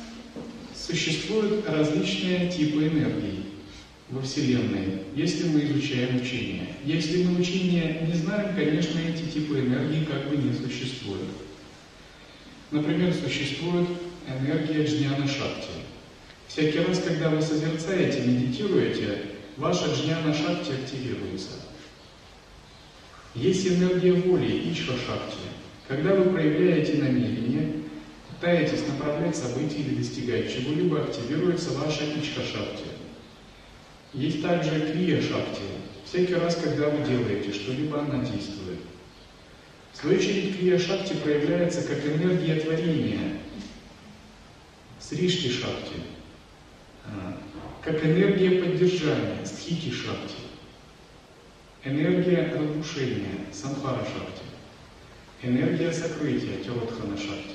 существуют различные типы энергии во Вселенной, если мы изучаем учение. Если мы учение не знаем, конечно, эти типы энергии как бы не существуют. Например, существует энергия джняна шакти. Всякий раз, когда вы созерцаете, медитируете, ваша джняна шакти активируется. Есть энергия воли, ичха шакти. Когда вы проявляете намерение, пытаетесь направлять события или достигать чего-либо, активируется ваша ичха шакти. Есть также крия шакти. Всякий раз, когда вы делаете что-либо, она действует. В свою очередь, крия шакти проявляется как энергия творения, сришти шакти, а, как энергия поддержания, стхити шакти, энергия разрушения, самхара шакти, энергия сокрытия, тиротхана шакти,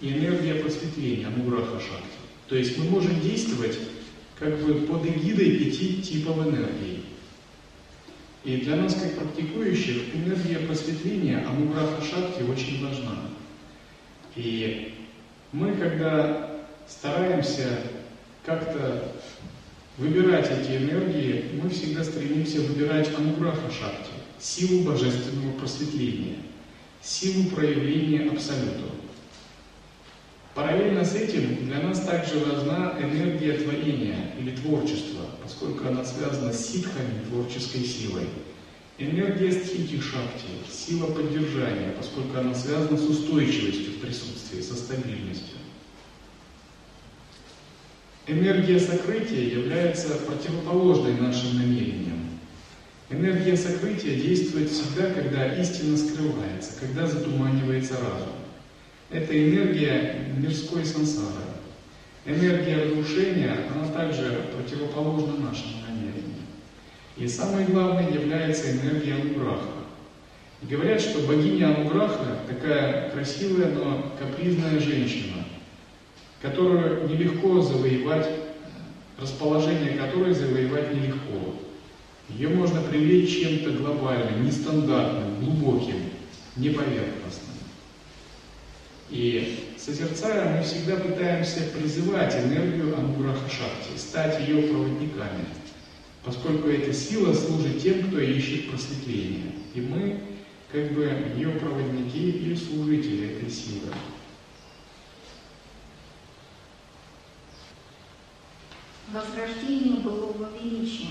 и энергия просветления, ануграха шакти. То есть мы можем действовать как бы под эгидой пяти типов энергии. И для нас, как практикующих, энергия просветления, ануграха шакти очень важна. И мы, когда стараемся как-то выбирать эти энергии, мы всегда стремимся выбирать ануграха шакти, силу божественного просветления, силу проявления абсолюту. Параллельно с этим для нас также важна энергия творения или творчества, поскольку она связана с ситхами, творческой силой. Энергия стхити шакти, сила поддержания, поскольку она связана с устойчивостью в присутствии, со стабильностью. Энергия сокрытия является противоположной нашим намерениям. Энергия сокрытия действует всегда, когда истина скрывается, когда затуманивается разум. Это энергия мирской сансары. Энергия разрушения, она также противоположна нашему намерению. И самое главное является энергия Ануграха. Говорят, что богиня Ануграха такая красивая, но капризная женщина, которую нелегко завоевать, расположение которой завоевать нелегко. Ее можно привлечь чем-то глобальным, нестандартным, глубоким, неповерхностным. И созерцая, мы всегда пытаемся призывать энергию Ануграха Шакти, стать ее проводниками, поскольку эта сила служит тем, кто ищет просветление. И мы как бы ее проводники и служители этой силы. Возрождение былого величия.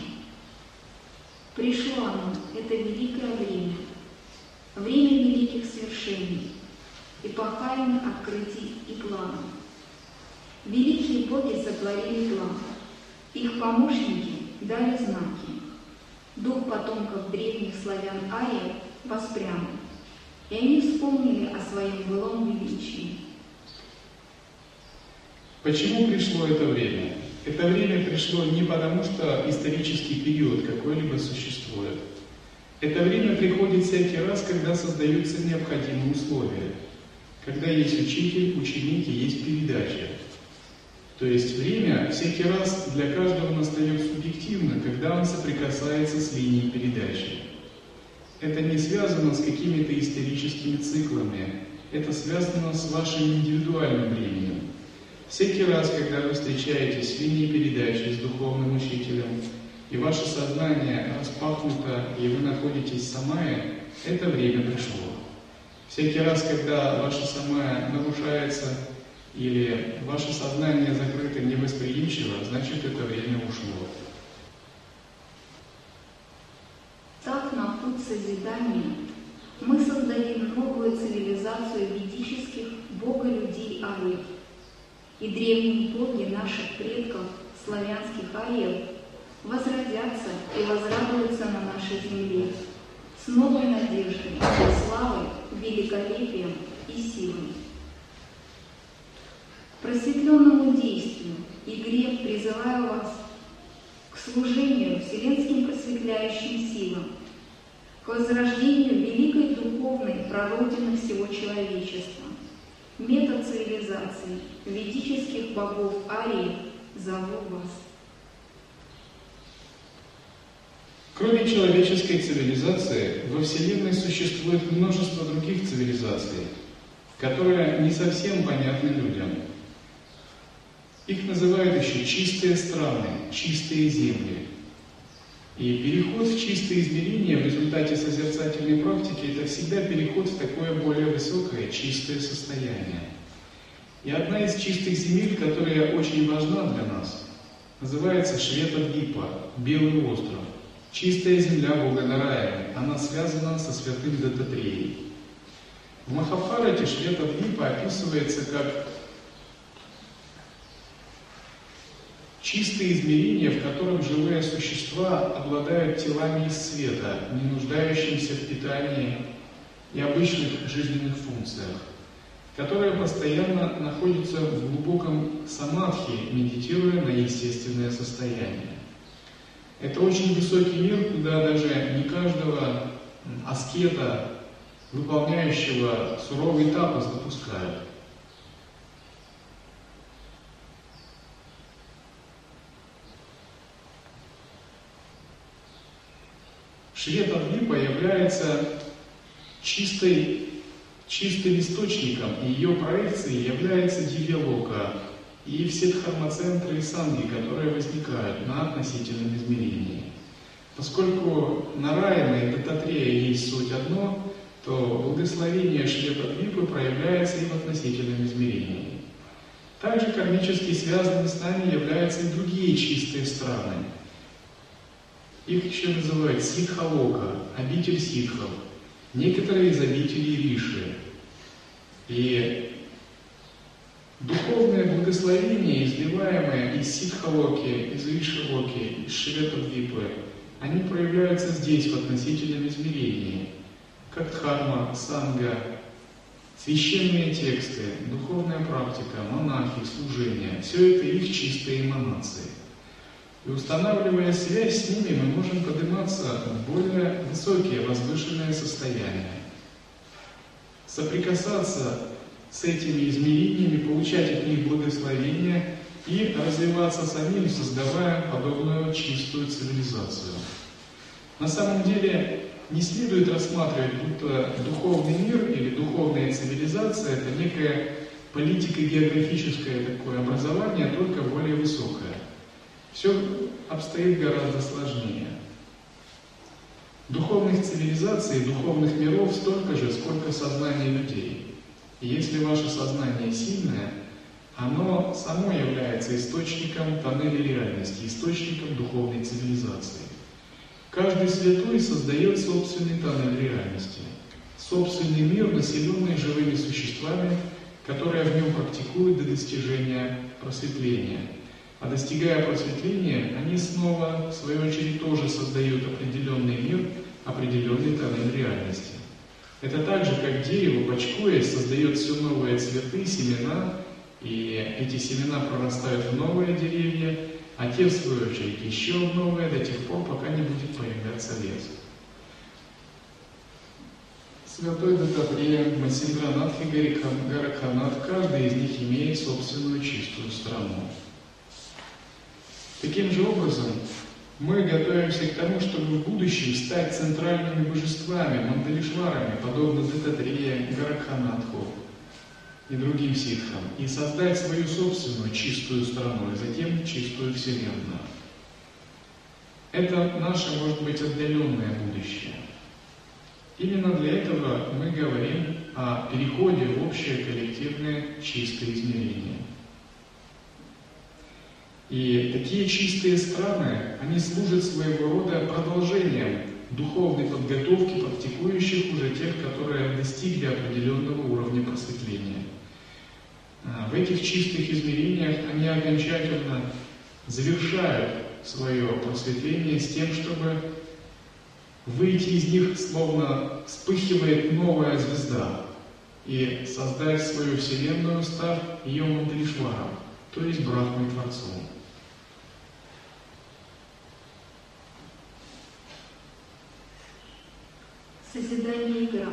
Пришло оно, это великое время, время великих свершений, эпохальных открытий и планов. Великие боги сотворили план, их помощники дали знаки. Дух потомков древних славян Ария воспрянул, и они вспомнили о своем былом величии. Почему пришло это время? Это время пришло не потому, что исторический период какой-либо существует. Это время приходит всякий раз, когда создаются необходимые условия – когда есть учитель, ученик и есть передача. То есть время всякий раз для каждого настает субъективно, когда он соприкасается с линией передачи. Это не связано с какими-то историческими циклами, это связано с вашим индивидуальным временем. Всякий раз, когда вы встречаетесь с линией передачи, с духовным учителем, и ваше сознание распахнуто, и вы находитесь в самае, это время пришло. Всякий раз, когда ваше самое нарушается или ваше сознание закрыто невосприимчиво, значит это время ушло. Так на путь созидания мы создадим новую цивилизацию ведических бога-людей ариев. И древние боги наших предков, славянских ариев, возродятся и возрадуются на нашей земле с новой надеждой, славой, великолепием и силой. Просветленному действию, игре призываю вас к служению вселенским просветляющим силам, к возрождению великой духовной прародины всего человечества. Метод цивилизации ведических богов Арии зову вас. Кроме человеческой цивилизации, во Вселенной существует множество других цивилизаций, которые не совсем понятны людям. Их называют еще чистые страны, чистые земли. И переход в чистые измерения в результате созерцательной практики – это всегда переход в такое более высокое, чистое состояние. И одна из чистых земель, которая очень важна для нас, называется Швета-Двипа, Белый остров. Чистая земля Бога Нараявы, она связана со святым Дататреей. В Махабхарате Швета-Двипа описывается как чистое измерение, в котором живые существа обладают телами из света, не нуждающимися в питании и обычных жизненных функциях, которые постоянно находятся в глубоком самадхи, медитируя на естественное состояние. Это очень высокий мир, куда даже не каждого аскета, выполняющего суровый тапос, допускают. Швета-Двипа является чистой, чистым источником, и ее проекцией является Дивьялока, и все дхармоцентры и санги, которые возникают на относительном измерении. Поскольку Нараяна и Дататрея есть суть одно, то благословение Швета-Двипы проявляется и в относительном измерении. Также кармически связаны с нами являются и другие чистые страны. Их еще называют Ситхалока, обитель ситхов, некоторые из обителей Риши. И Духовное благословение, изливаемое из Ситхалоки, из Вишалоки, из Шветадвипы, они проявляются здесь, в относительном измерении, как дхарма, санга, священные тексты, духовная практика, монахи, служение – все это их чистые эманации. И устанавливая связь с ними, мы можем подниматься в более высокие, возвышенные состояния. Соприкасаться с этими измерениями, получать от них благословение и развиваться самим, создавая подобную чистую цивилизацию. На самом деле не следует рассматривать, будто духовный мир или духовная цивилизация – это некое политико-географическое такое образование, только более высокое. Все обстоит гораздо сложнее. Духовных цивилизаций, духовных миров столько же, сколько сознаний людей – и если ваше сознание сильное, оно само является источником тоннеля реальности, источником духовной цивилизации. Каждый святой создает собственный тоннель реальности, собственный мир, населенный живыми существами, которые в нем практикуют до достижения просветления. А достигая просветления, они снова, в свою очередь, тоже создают определенный мир, определенный тоннель реальности. Это так же, как дерево, бочкуясь, создает все новые цветы, семена, и эти семена прорастают в новые деревья, а те, в свою очередь, еще в новые, до тех пор, пока не будет появляться лес. Святой Дататрея, Масиндранат и каждый из них имеет собственную чистую страну. Таким же образом, мы готовимся к тому, чтобы в будущем стать центральными божествами, мандалишварами, подобно Дататрия, Гаракханатху и другим ситхам, и создать свою собственную чистую страну, и затем чистую Вселенную. Это наше, может быть, отдаленное будущее. Именно для этого мы говорим о переходе в общее коллективное чистое измерение. И такие чистые страны, они служат своего рода продолжением духовной подготовки практикующих уже тех, которые достигли определенного уровня просветления. А, в этих чистых измерениях они окончательно завершают свое просветление с тем, чтобы выйти из них, словно вспыхивает новая звезда, и создать свою Вселенную, став ее Мандришваром, то есть Брахмой Творцом. Созидание игра.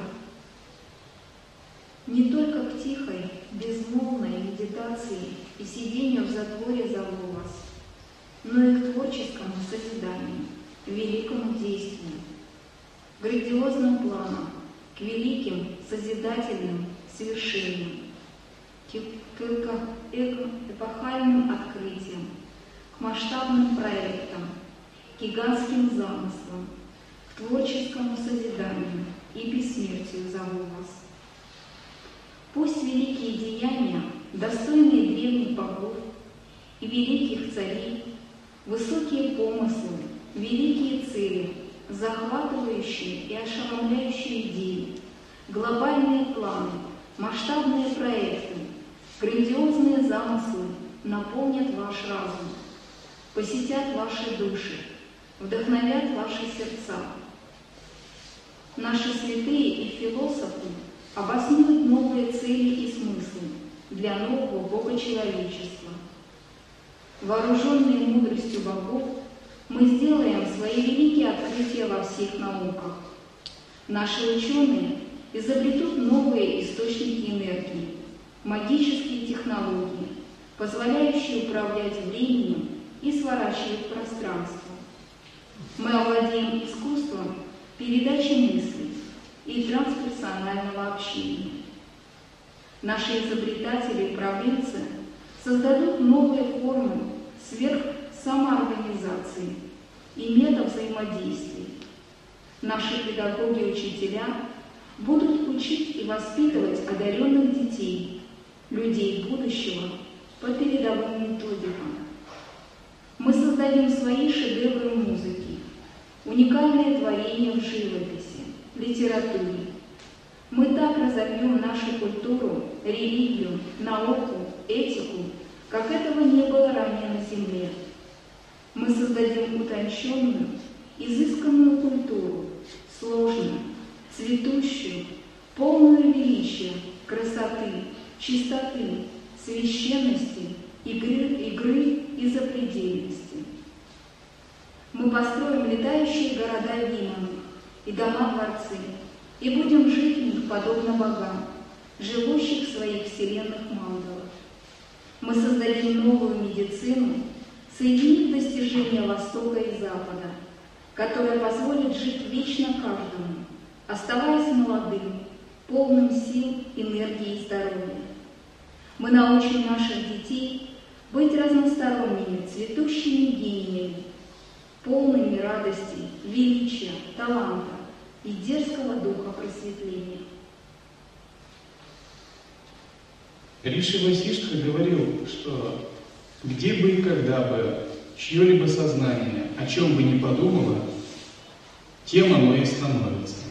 Не только к тихой, безмолвной медитации и сидению в затворе зову вас, но и к творческому созиданию, к великому действию, грандиозным планам, к великим созидательным свершениям, к эпохальным открытиям, к масштабным проектам, к гигантским замыслам, творческому созиданию и бессмертию зову вас. Пусть великие деяния, достойные древних богов и великих царей, высокие помыслы, великие цели, захватывающие и ошеломляющие идеи, глобальные планы, масштабные проекты, грандиозные замыслы наполнят ваш разум, посетят ваши души, вдохновят ваши сердца. Наши святые и философы обоснуют новые цели и смыслы для нового Бога-человечества. Вооруженные мудростью богов, мы сделаем свои великие открытия во всех науках. Наши ученые изобретут новые источники энергии, магические технологии, позволяющие управлять временем и сворачивать пространство. Мы овладеем искусством передачи мыслей, и трансперсонального общения. Наши изобретатели и правильцы создадут новые формы сверхсамоорганизации и метод взаимодействий. Наши педагоги и учителя будут учить и воспитывать одаренных детей, людей будущего по передовым методикам. Мы создадим свои шедевры музыки, уникальные творения в живописи, литературе. Мы так разовьем нашу культуру, религию, науку, этику, как этого не было ранее на Земле. Мы создадим утонченную, изысканную культуру, сложную, цветущую, полную величия, красоты, чистоты, священности, игры, игры и запредельности. Мы построим летающие города Вимана, и дома-дворцы, и будем жить в них подобно богам, живущих в своих вселенных мандалах. Мы создадим новую медицину, соединив достижения Востока и Запада, которая позволит жить вечно каждому, оставаясь молодым, полным сил, энергии и здоровья. Мы научим наших детей быть разносторонними, цветущими гениями, полными радости, величия, таланта, и дерзкого духа просветления. Риши Васиштха говорил, что где бы и когда бы чье-либо сознание о чем бы ни подумало, тем оно и становится.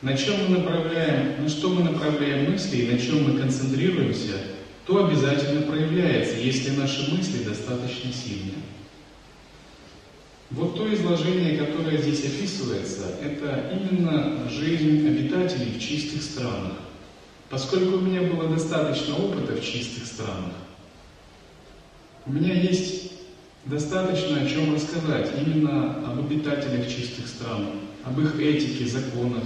На чем мы направляем, на что мы направляем мысли и на чем мы концентрируемся, то обязательно проявляется, если наши мысли достаточно сильные. Вот то изложение, которое здесь описывается, это именно жизнь обитателей в чистых странах. Поскольку у меня было достаточно опыта в чистых странах, у меня есть достаточно о чем рассказать именно об обитателях чистых стран, об их этике, законах,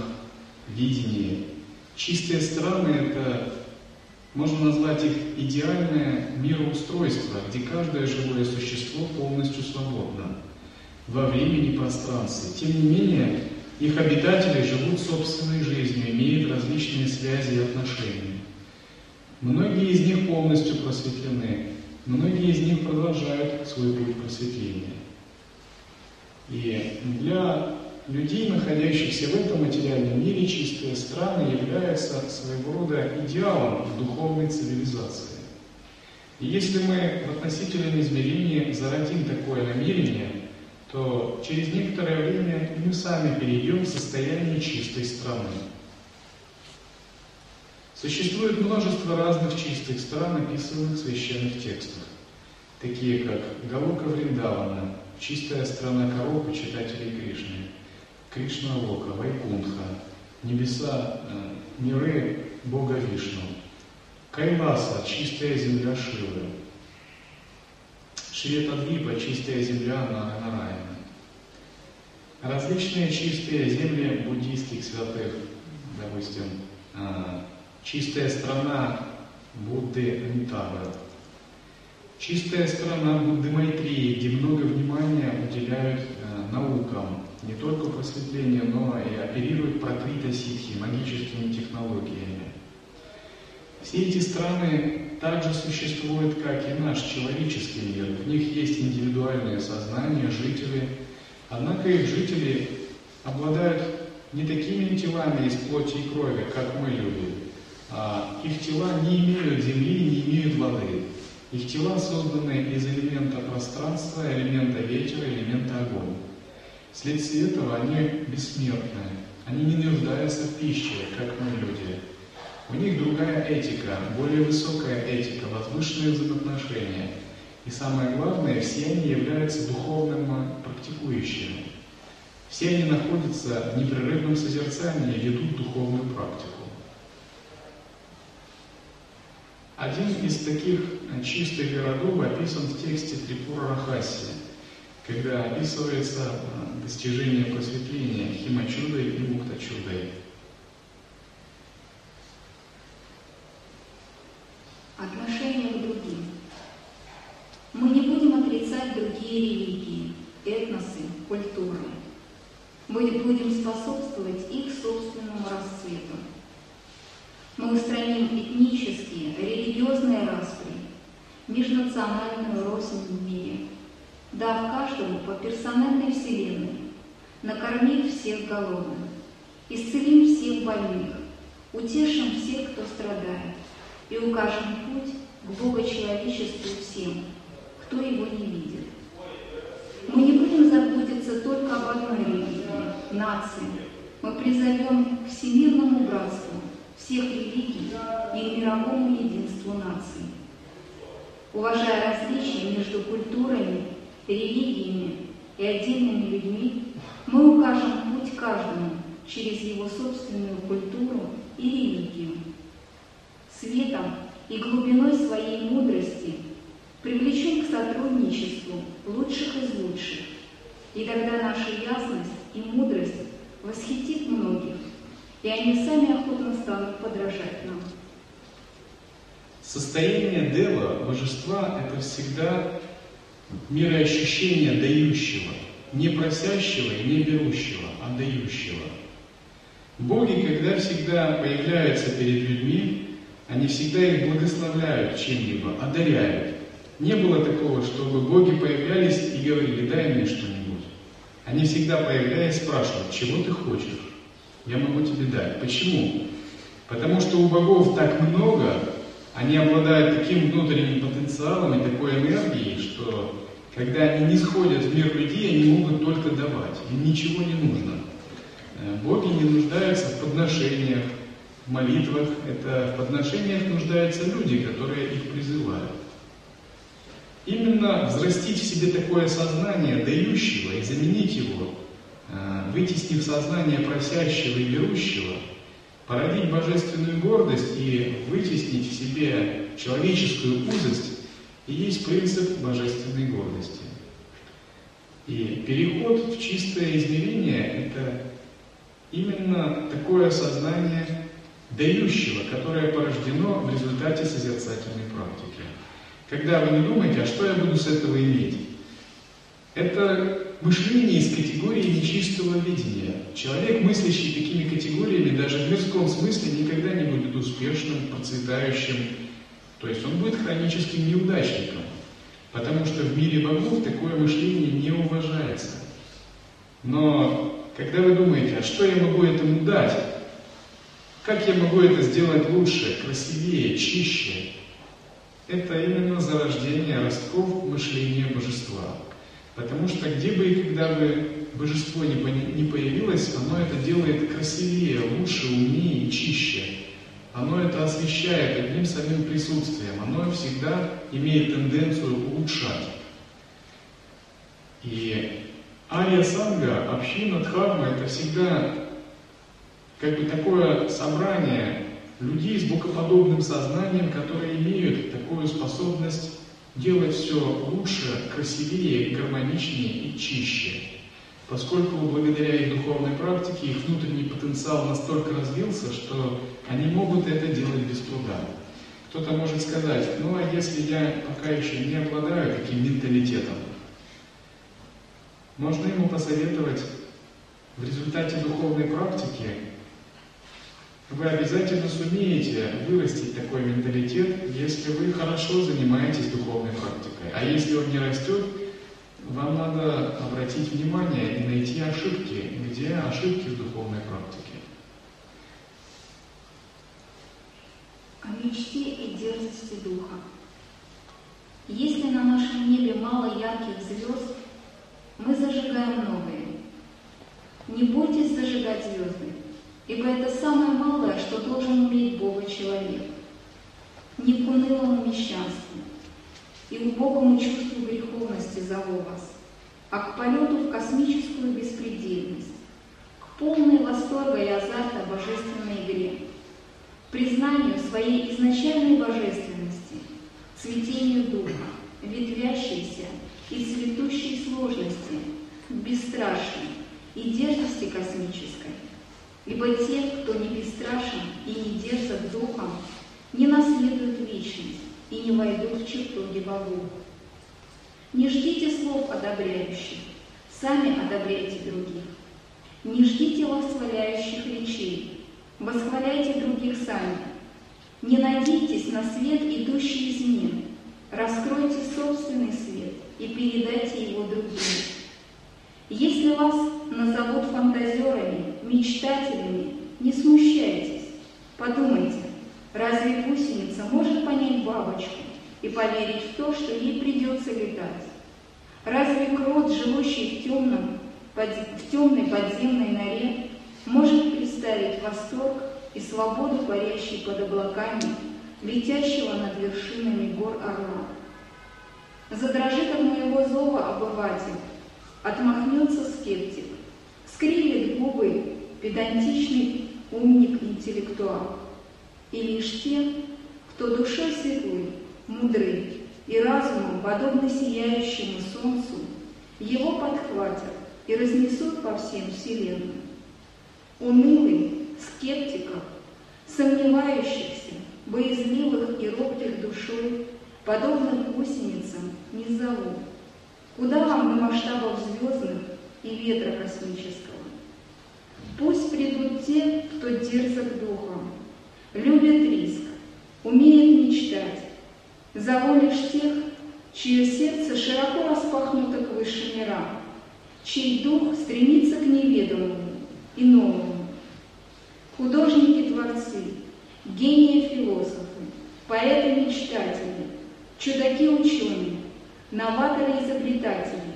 видении. Чистые страны – это, можно назвать их идеальное мироустройство, где каждое живое существо полностью свободно во времени и пространстве. Тем не менее, их обитатели живут собственной жизнью, имеют различные связи и отношения. Многие из них полностью просветлены, многие из них продолжают свой путь просветления. И для людей, находящихся в этом материальном мире, чистые страны являются своего рода идеалом духовной цивилизации. И если мы в относительном измерении зародим такое намерение – то через некоторое время мы сами перейдем в состояние чистой страны. Существует множество разных чистых стран, описанных в священных текстах, такие как Галука Вриндавана, чистая страна коров почитателей Кришны, Кришна Лока, Вайкунха, небеса, э, миры Бога Вишну, Кайласа, чистая земля Шивы, Шри Тадвипа, чистая земля Нараяна. различные чистые земли буддийских святых, допустим, а, чистая страна Будды Амитавы, чистая страна Будды Майтрии, где много внимания уделяют а, наукам, не только просветлению, но и оперируют прокрита ситхи, магическими технологиями. Все эти страны также существуют, как и наш человеческий мир. В них есть индивидуальное сознание, жители. Однако их жители обладают не такими телами из плоти и крови, как мы люди. А их тела не имеют земли, не имеют воды. Их тела созданы из элемента пространства, элемента ветра, элемента огонь. Вследствие этого они бессмертны. Они не нуждаются в пище, как мы люди. У них другая этика, более высокая этика, возвышенные взаимоотношения. И самое главное, все они являются духовным практикующими. Все они находятся в непрерывном созерцании и ведут духовную практику. Один из таких чистых городов описан в тексте Трипура Рахаси, когда описывается достижение просветления Химачудой и Муктачудой. отношение к другим. Мы не будем отрицать другие религии, этносы, культуры. Мы будем способствовать их собственному расцвету. Мы устраним этнические, религиозные распри, межнациональную рознь в мире, дав каждому по персональной вселенной, накормив всех голодных, исцелим всех больных, утешим всех, кто страдает, и укажем путь к Богочеловечеству всем, кто его не видит. Мы не будем заботиться только об одной религии, нации. Мы призовем к всемирному братству всех религий и мировому единству наций. Уважая различия между культурами, религиями и отдельными людьми, мы укажем путь каждому через его собственную культуру и религию светом и глубиной своей мудрости привлечем к сотрудничеству лучших из лучших, и тогда наша ясность и мудрость восхитит многих, и они сами охотно станут подражать нам. Состояние Дева, божества, это всегда мироощущение дающего, не просящего и не берущего, а дающего. Боги, когда всегда появляются перед людьми, они всегда их благословляют чем-либо, одаряют. Не было такого, чтобы боги появлялись и говорили, дай мне что-нибудь. Они всегда появляясь спрашивают, чего ты хочешь? Я могу тебе дать. Почему? Потому что у богов так много, они обладают таким внутренним потенциалом и такой энергией, что когда они не сходят в мир людей, они могут только давать. Им ничего не нужно. Э, боги не нуждаются в подношениях, в молитвах, это в подношениях нуждаются люди, которые их призывают. Именно взрастить в себе такое сознание дающего и заменить его, э, вытеснив сознание просящего и берущего, породить божественную гордость и вытеснить в себе человеческую узость и есть принцип божественной гордости. И переход в чистое измерение – это именно такое сознание дающего, которое порождено в результате созерцательной. Когда вы не думаете, а что я буду с этого иметь? Это мышление из категории нечистого видения. Человек, мыслящий такими категориями, даже в мирском смысле никогда не будет успешным, процветающим. То есть он будет хроническим неудачником. Потому что в мире богов такое мышление не уважается. Но когда вы думаете, а что я могу этому дать? Как я могу это сделать лучше, красивее, чище? Это именно зарождение ростков мышления божества. Потому что где бы и когда бы божество не появилось, оно это делает красивее, лучше, умнее и чище. Оно это освещает одним самим присутствием. Оно всегда имеет тенденцию улучшать. И Ария Санга, община Дхарма, это всегда как бы такое собрание людей с богоподобным сознанием, которые имеют такую способность делать все лучше, красивее, гармоничнее и чище. поскольку благодаря их духовной практике их внутренний потенциал настолько развился, что они могут это делать без труда. Кто-то может сказать, ну а если я пока еще не обладаю таким менталитетом, можно ему посоветовать в результате духовной практики вы обязательно сумеете вырастить такой менталитет, если вы хорошо занимаетесь духовной практикой. А если он не растет, вам надо обратить внимание и найти ошибки, где ошибки в духовной практике. О мечте и дерзости духа. Если на нашем небе мало ярких звезд, мы зажигаем новые. Не бойтесь зажигать звезды, ибо это самое малое, что должен уметь Бога человек. Не к унылому мещанству и глубокому чувству греховности зову вас, а к полету в космическую беспредельность, к полной восторга и азарта божественной игре, признанию своей изначальной божественности, цветению духа, ветвящейся и цветущей сложности, бесстрашии и дерзости космической, Ибо те, кто не бесстрашен и не дерзок духом, не наследуют вечность и не войдут в чертоги богов. Не ждите слов одобряющих, сами одобряйте других. Не ждите восхваляющих речей, восхваляйте других сами. Не надейтесь на свет, идущий извне. Раскройте собственный свет и передайте его другим. Если вас назовут фантазерами, мечтателями, не смущайтесь. Подумайте, разве гусеница может понять бабочку и поверить в то, что ей придется летать? Разве крот, живущий в, темном, под, в темной подземной норе, может представить восторг и свободу, парящей под облаками, летящего над вершинами гор орла? Задрожит от моего зова обыватель, Отмахнется скептик, скривит губы педантичный умник-интеллектуал. И лишь те, кто душой светлый, мудрый и разумом, подобно сияющему солнцу, его подхватят и разнесут по всем вселенным. Унылый, скептиков, сомневающихся, боязливых и робких душой, подобных гусеницам, не зовут. Куда вам до масштабов звездных и ветра космического? Пусть придут те, кто дерзок духом, любит риск, умеет мечтать. Зову лишь тех, чье сердце широко распахнуто к высшим мирам, чей дух стремится к неведомому и новому. Художники-творцы, гении-философы, поэты-мечтатели, чудаки-ученые, новаторы-изобретатели,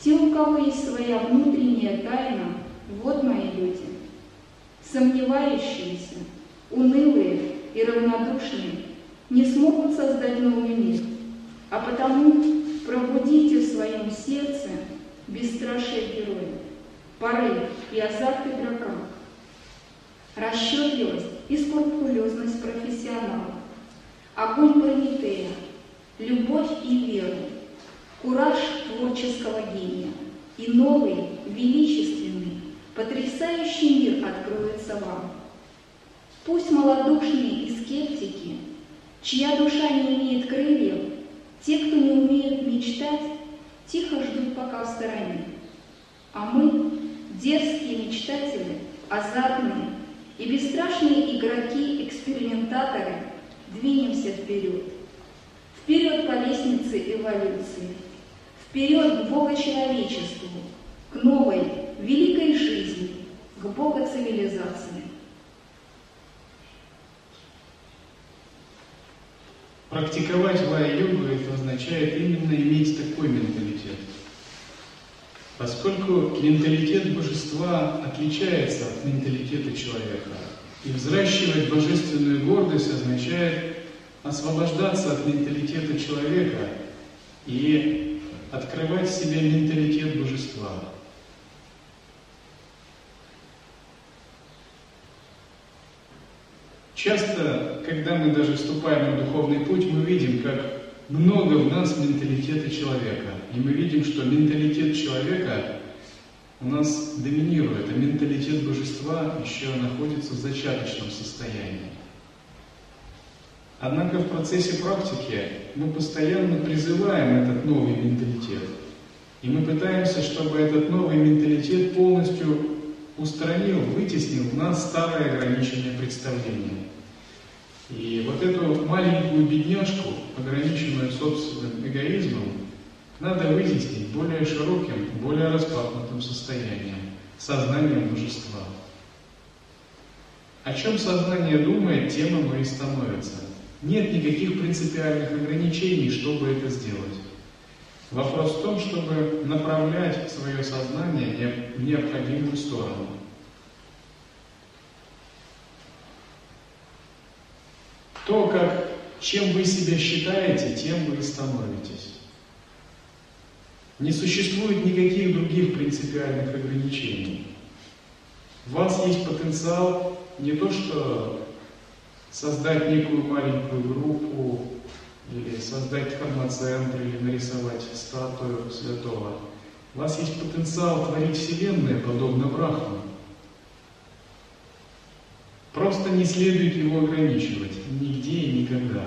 те, у кого есть своя внутренняя тайна, вот мои люди. Сомневающиеся, унылые и равнодушные не смогут создать новый мир, а потому пробудите в своем сердце бесстрашие героя, порыв и азарт игрока, расчетливость и скрупулезность профессионала, огонь Прометея, любовь и веру, кураж творческого гения и новый, величественный, потрясающий мир откроется вам. Пусть малодушные и скептики, чья душа не имеет крыльев, те, кто не умеет мечтать, тихо ждут пока в стороне. А мы, дерзкие мечтатели, азартные и бесстрашные игроки-экспериментаторы, двинемся вперед. Вперед по лестнице эволюции – Вперед к Богочеловечеству, к новой, великой жизни, к Богоцивилизации. Практиковать лая-йогу это означает именно иметь такой менталитет. Поскольку менталитет божества отличается от менталитета человека, и взращивать божественную гордость означает освобождаться от менталитета человека и открывать в себе менталитет божества. Часто, когда мы даже вступаем на духовный путь, мы видим, как много в нас менталитета человека. И мы видим, что менталитет человека у нас доминирует, а менталитет божества еще находится в зачаточном состоянии. Однако в процессе практики мы постоянно призываем этот новый менталитет. И мы пытаемся, чтобы этот новый менталитет полностью устранил, вытеснил в нас старое ограниченное представление. И вот эту маленькую бедняжку, ограниченную собственным эгоизмом, надо вытеснить более широким, более распахнутым состоянием, сознанием божества. О чем сознание думает, тем оно и становится. Нет никаких принципиальных ограничений, чтобы это сделать. Вопрос в том, чтобы направлять свое сознание в необходимую сторону. То, как, чем вы себя считаете, тем вы и становитесь. Не существует никаких других принципиальных ограничений. У вас есть потенциал не то, что создать некую маленькую группу, или создать фармацентр, или нарисовать статую святого. У вас есть потенциал творить Вселенную, подобно Брахману. Просто не следует его ограничивать нигде и никогда.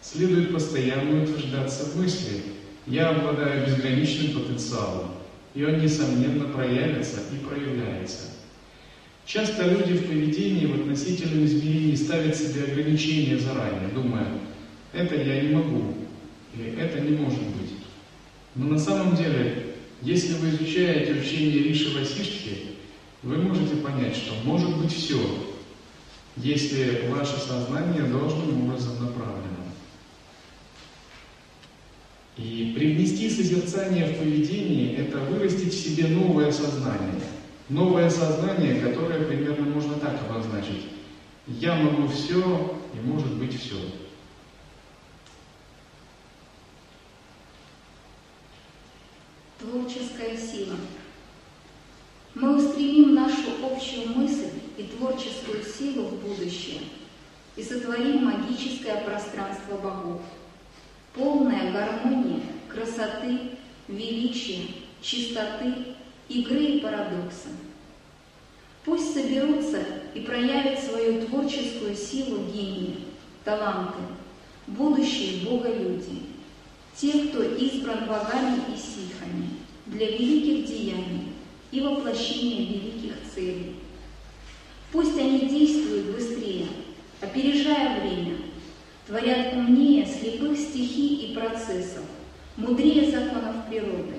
Следует постоянно утверждаться в мысли «Я обладаю безграничным потенциалом», и он, несомненно, проявится и проявляется. Часто люди в поведении в относительном измерении ставят себе ограничения заранее, думая это я не могу, или это не может быть. Но на самом деле, если вы изучаете учение Риши Васиштхи, вы можете понять, что может быть все, если ваше сознание должным образом направлено. И привнести созерцание в поведении – это вырастить в себе новое сознание. Новое сознание, которое примерно можно так обозначить. Я могу все, и может быть все. Творческая сила. Мы устремим нашу общую мысль и творческую силу в будущее и сотворим магическое пространство богов, полное гармонии, красоты, величия, чистоты, игры и парадокса. Пусть соберутся и проявят свою творческую силу гении, таланты, будущие боголюди, те, кто избран богами и ситхами для великих деяний и воплощения великих целей. Пусть они действуют быстрее, опережая время, творят умнее слепых стихий и процессов, мудрее законов природы.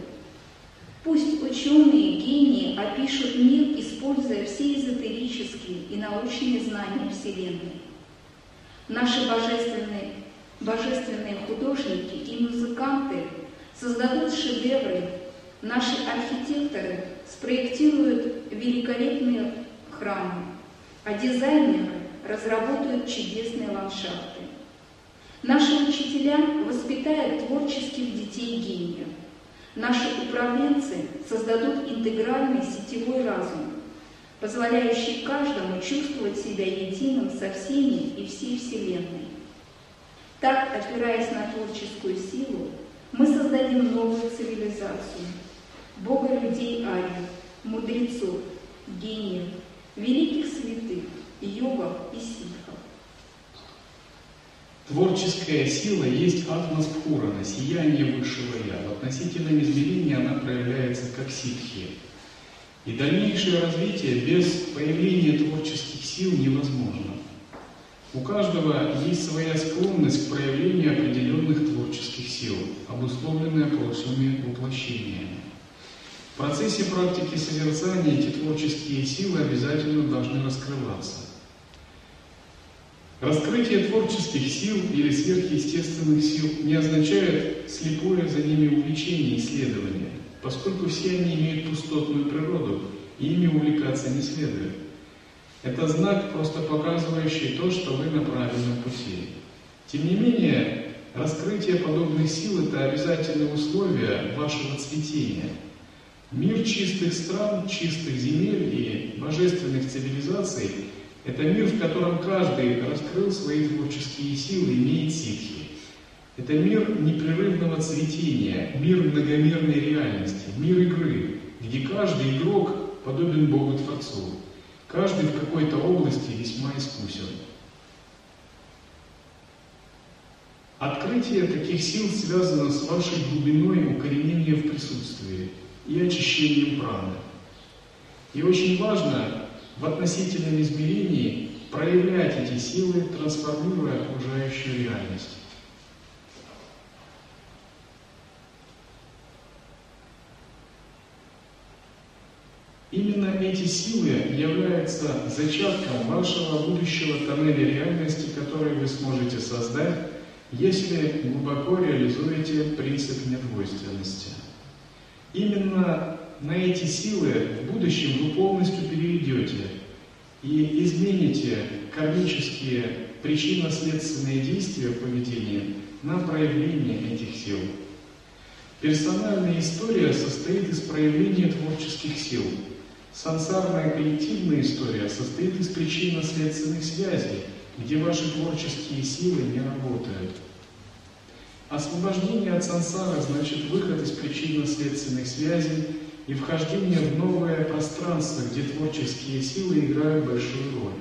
Пусть ученые, гении опишут мир, используя все эзотерические и научные знания Вселенной. Наши божественные, божественные художники и музыканты создадут шедевры, наши архитекторы спроектируют великолепные храмы, а дизайнеры разработают чудесные ландшафты. Наши учителя воспитают творческих детей-гениев. Наши управленцы создадут интегральный сетевой разум, позволяющий каждому чувствовать себя единым со всеми и всей Вселенной. Так, опираясь на творческую силу, мы создадим новую цивилизацию, Бога людей Арии, мудрецов, гениев, великих святых, йогов и ситхов. Творческая сила есть атмаспхурана, сияние высшего Я. В относительном измерении она проявляется как ситхи. И дальнейшее развитие без появления творческих сил невозможно. У каждого есть своя склонность к проявлению определенных творческих сил, обусловленная прошлыми воплощениями. В процессе практики созерцания эти творческие силы обязательно должны раскрываться. Раскрытие творческих сил или сверхъестественных сил не означает слепое за ними увлечение и исследование, поскольку все они имеют пустотную природу, и ими увлекаться не следует. Это знак, просто показывающий то, что вы на правильном пути. Тем не менее, раскрытие подобных сил – это обязательное условие вашего цветения – Мир чистых стран, чистых земель и божественных цивилизаций – это мир, в котором каждый раскрыл свои творческие силы имеет ситхи. Это мир непрерывного цветения, мир многомерной реальности, мир игры, где каждый игрок подобен Богу Творцу, каждый в какой-то области весьма искусен. Открытие таких сил связано с вашей глубиной укоренения в присутствии и очищением праны. И очень важно в относительном измерении проявлять эти силы, трансформируя окружающую реальность. Именно эти силы являются зачатком вашего будущего тоннеля реальности, который вы сможете создать, если глубоко реализуете принцип недвойственности. Именно на эти силы в будущем вы полностью перейдете и измените кармические причинно-следственные действия поведения на проявление этих сил. Персональная история состоит из проявления творческих сил. Сансарная коллективная история состоит из причинно-следственных связей, где ваши творческие силы не работают. Освобождение от сансары значит выход из причинно-следственных связей и вхождение в новое пространство, где творческие силы играют большую роль.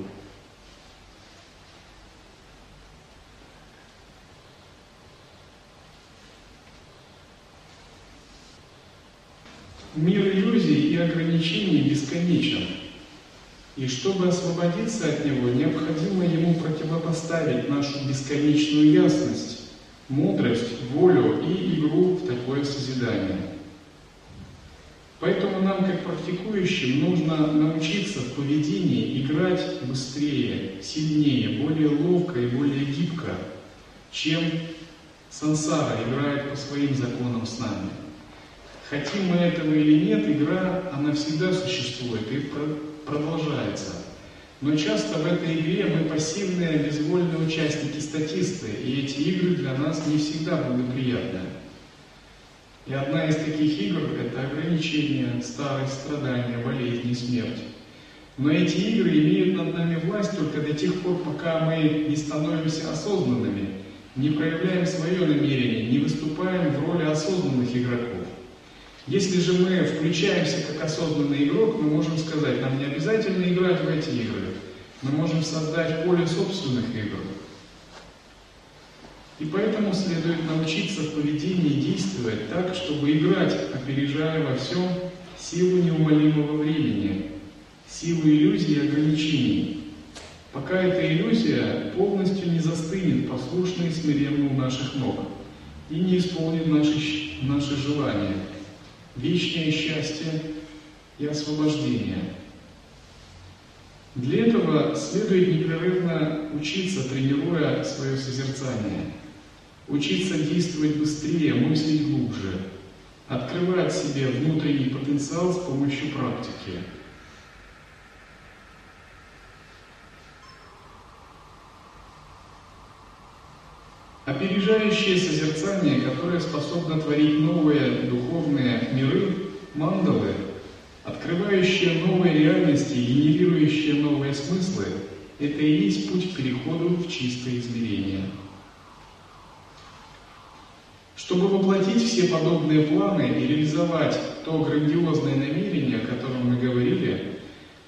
Мир иллюзий и ограничений бесконечен. И чтобы освободиться от него, необходимо ему противопоставить нашу бесконечную ясность, мудрость, волю и игру в такое созидание. Поэтому нам, как практикующим, нужно научиться в поведении играть быстрее, сильнее, более ловко и более гибко, чем сансара играет по своим законам с нами. Хотим мы этого или нет, игра, она всегда существует и продолжается. Но часто в этой игре мы пассивные, безвольные участники-статисты, и эти игры для нас не всегда благоприятны. И одна из таких игр – это ограничение, старость, страдания, болезни, смерть. Но эти игры имеют над нами власть только до тех пор, пока мы не становимся осознанными, не проявляем свое намерение, не выступаем в роли осознанных игроков. Если же мы включаемся как осознанный игрок, мы можем сказать, нам не обязательно играть в эти игры. Мы можем создать поле собственных игр. И поэтому следует научиться в поведении действовать так, чтобы играть, опережая во всем силу неумолимого времени, силу иллюзий и ограничений, пока эта иллюзия полностью не застынет послушно и смиренно у наших ног и не исполнит наши, наши желания, вечное счастье и освобождение. Для этого следует непрерывно учиться, тренируя свое созерцание – учиться действовать быстрее, мыслить глубже, открывать себе внутренний потенциал с помощью практики. Опережающее созерцание, которое способно творить новые духовные миры, мандалы, открывающие новые реальности и генерирующие новые смыслы, это и есть путь к переходу в чистое измерение. Чтобы воплотить все подобные планы и реализовать то грандиозное намерение, о котором мы говорили,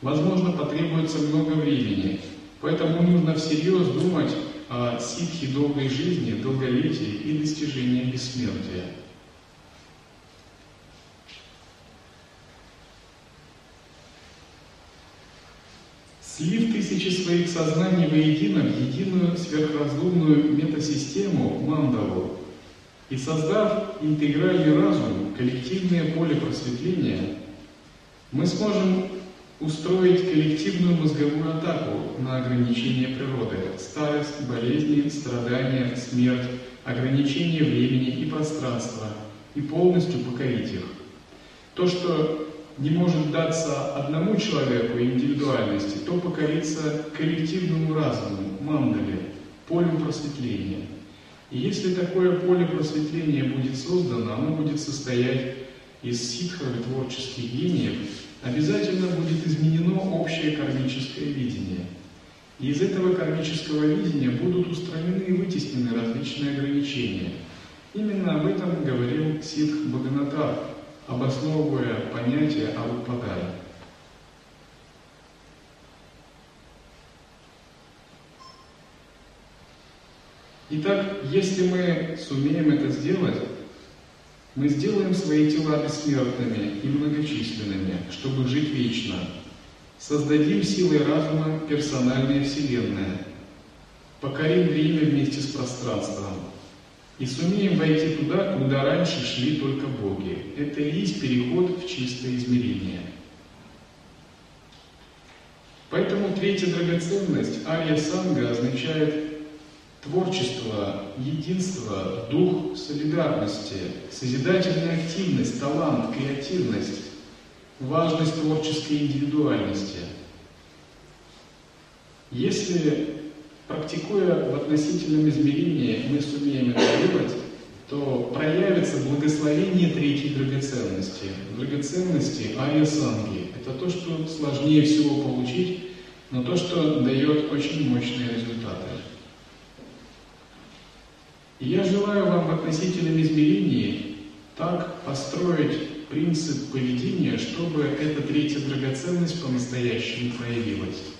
возможно, потребуется много времени. Поэтому нужно всерьез думать о ситхе долгой жизни, долголетии и достижении бессмертия. Слив тысячи своих сознаний воедино в единую сверхразумную метасистему Мандалу, и создав интегральный разум, коллективное поле просветления, мы сможем устроить коллективную мозговую атаку на ограничение природы, старость, болезни, страдания, смерть, ограничение времени и пространства, и полностью покорить их. То, что не может даться одному человеку индивидуальности, то покорится коллективному разуму, мандале, полю просветления – и если такое поле просветления будет создано, оно будет состоять из ситхов и творческих гениев, обязательно будет изменено общее кармическое видение. И из этого кармического видения будут устранены и вытеснены различные ограничения. Именно об этом говорил Ситх Бхаганатар обосновывая понятие Алупадай. Итак, если мы сумеем это сделать, мы сделаем свои тела бессмертными и многочисленными, чтобы жить вечно. Создадим силой разума персональные вселенные. Покорим время вместе с пространством. И сумеем войти туда, куда раньше шли только боги. Это и есть переход в чистое измерение. Поэтому третья драгоценность, Ария Санга, означает Творчество, единство, дух солидарности, созидательная активность, талант, креативность, важность творческой индивидуальности. Если, практикуя в относительном измерении, мы сумеем это делать, то проявится благословение третьей драгоценности. Драгоценности Ария-санги. Это то, что сложнее всего получить, но то, что дает очень мощные результаты. Я желаю вам в относительном измерении так построить принцип поведения, чтобы эта третья драгоценность по-настоящему проявилась.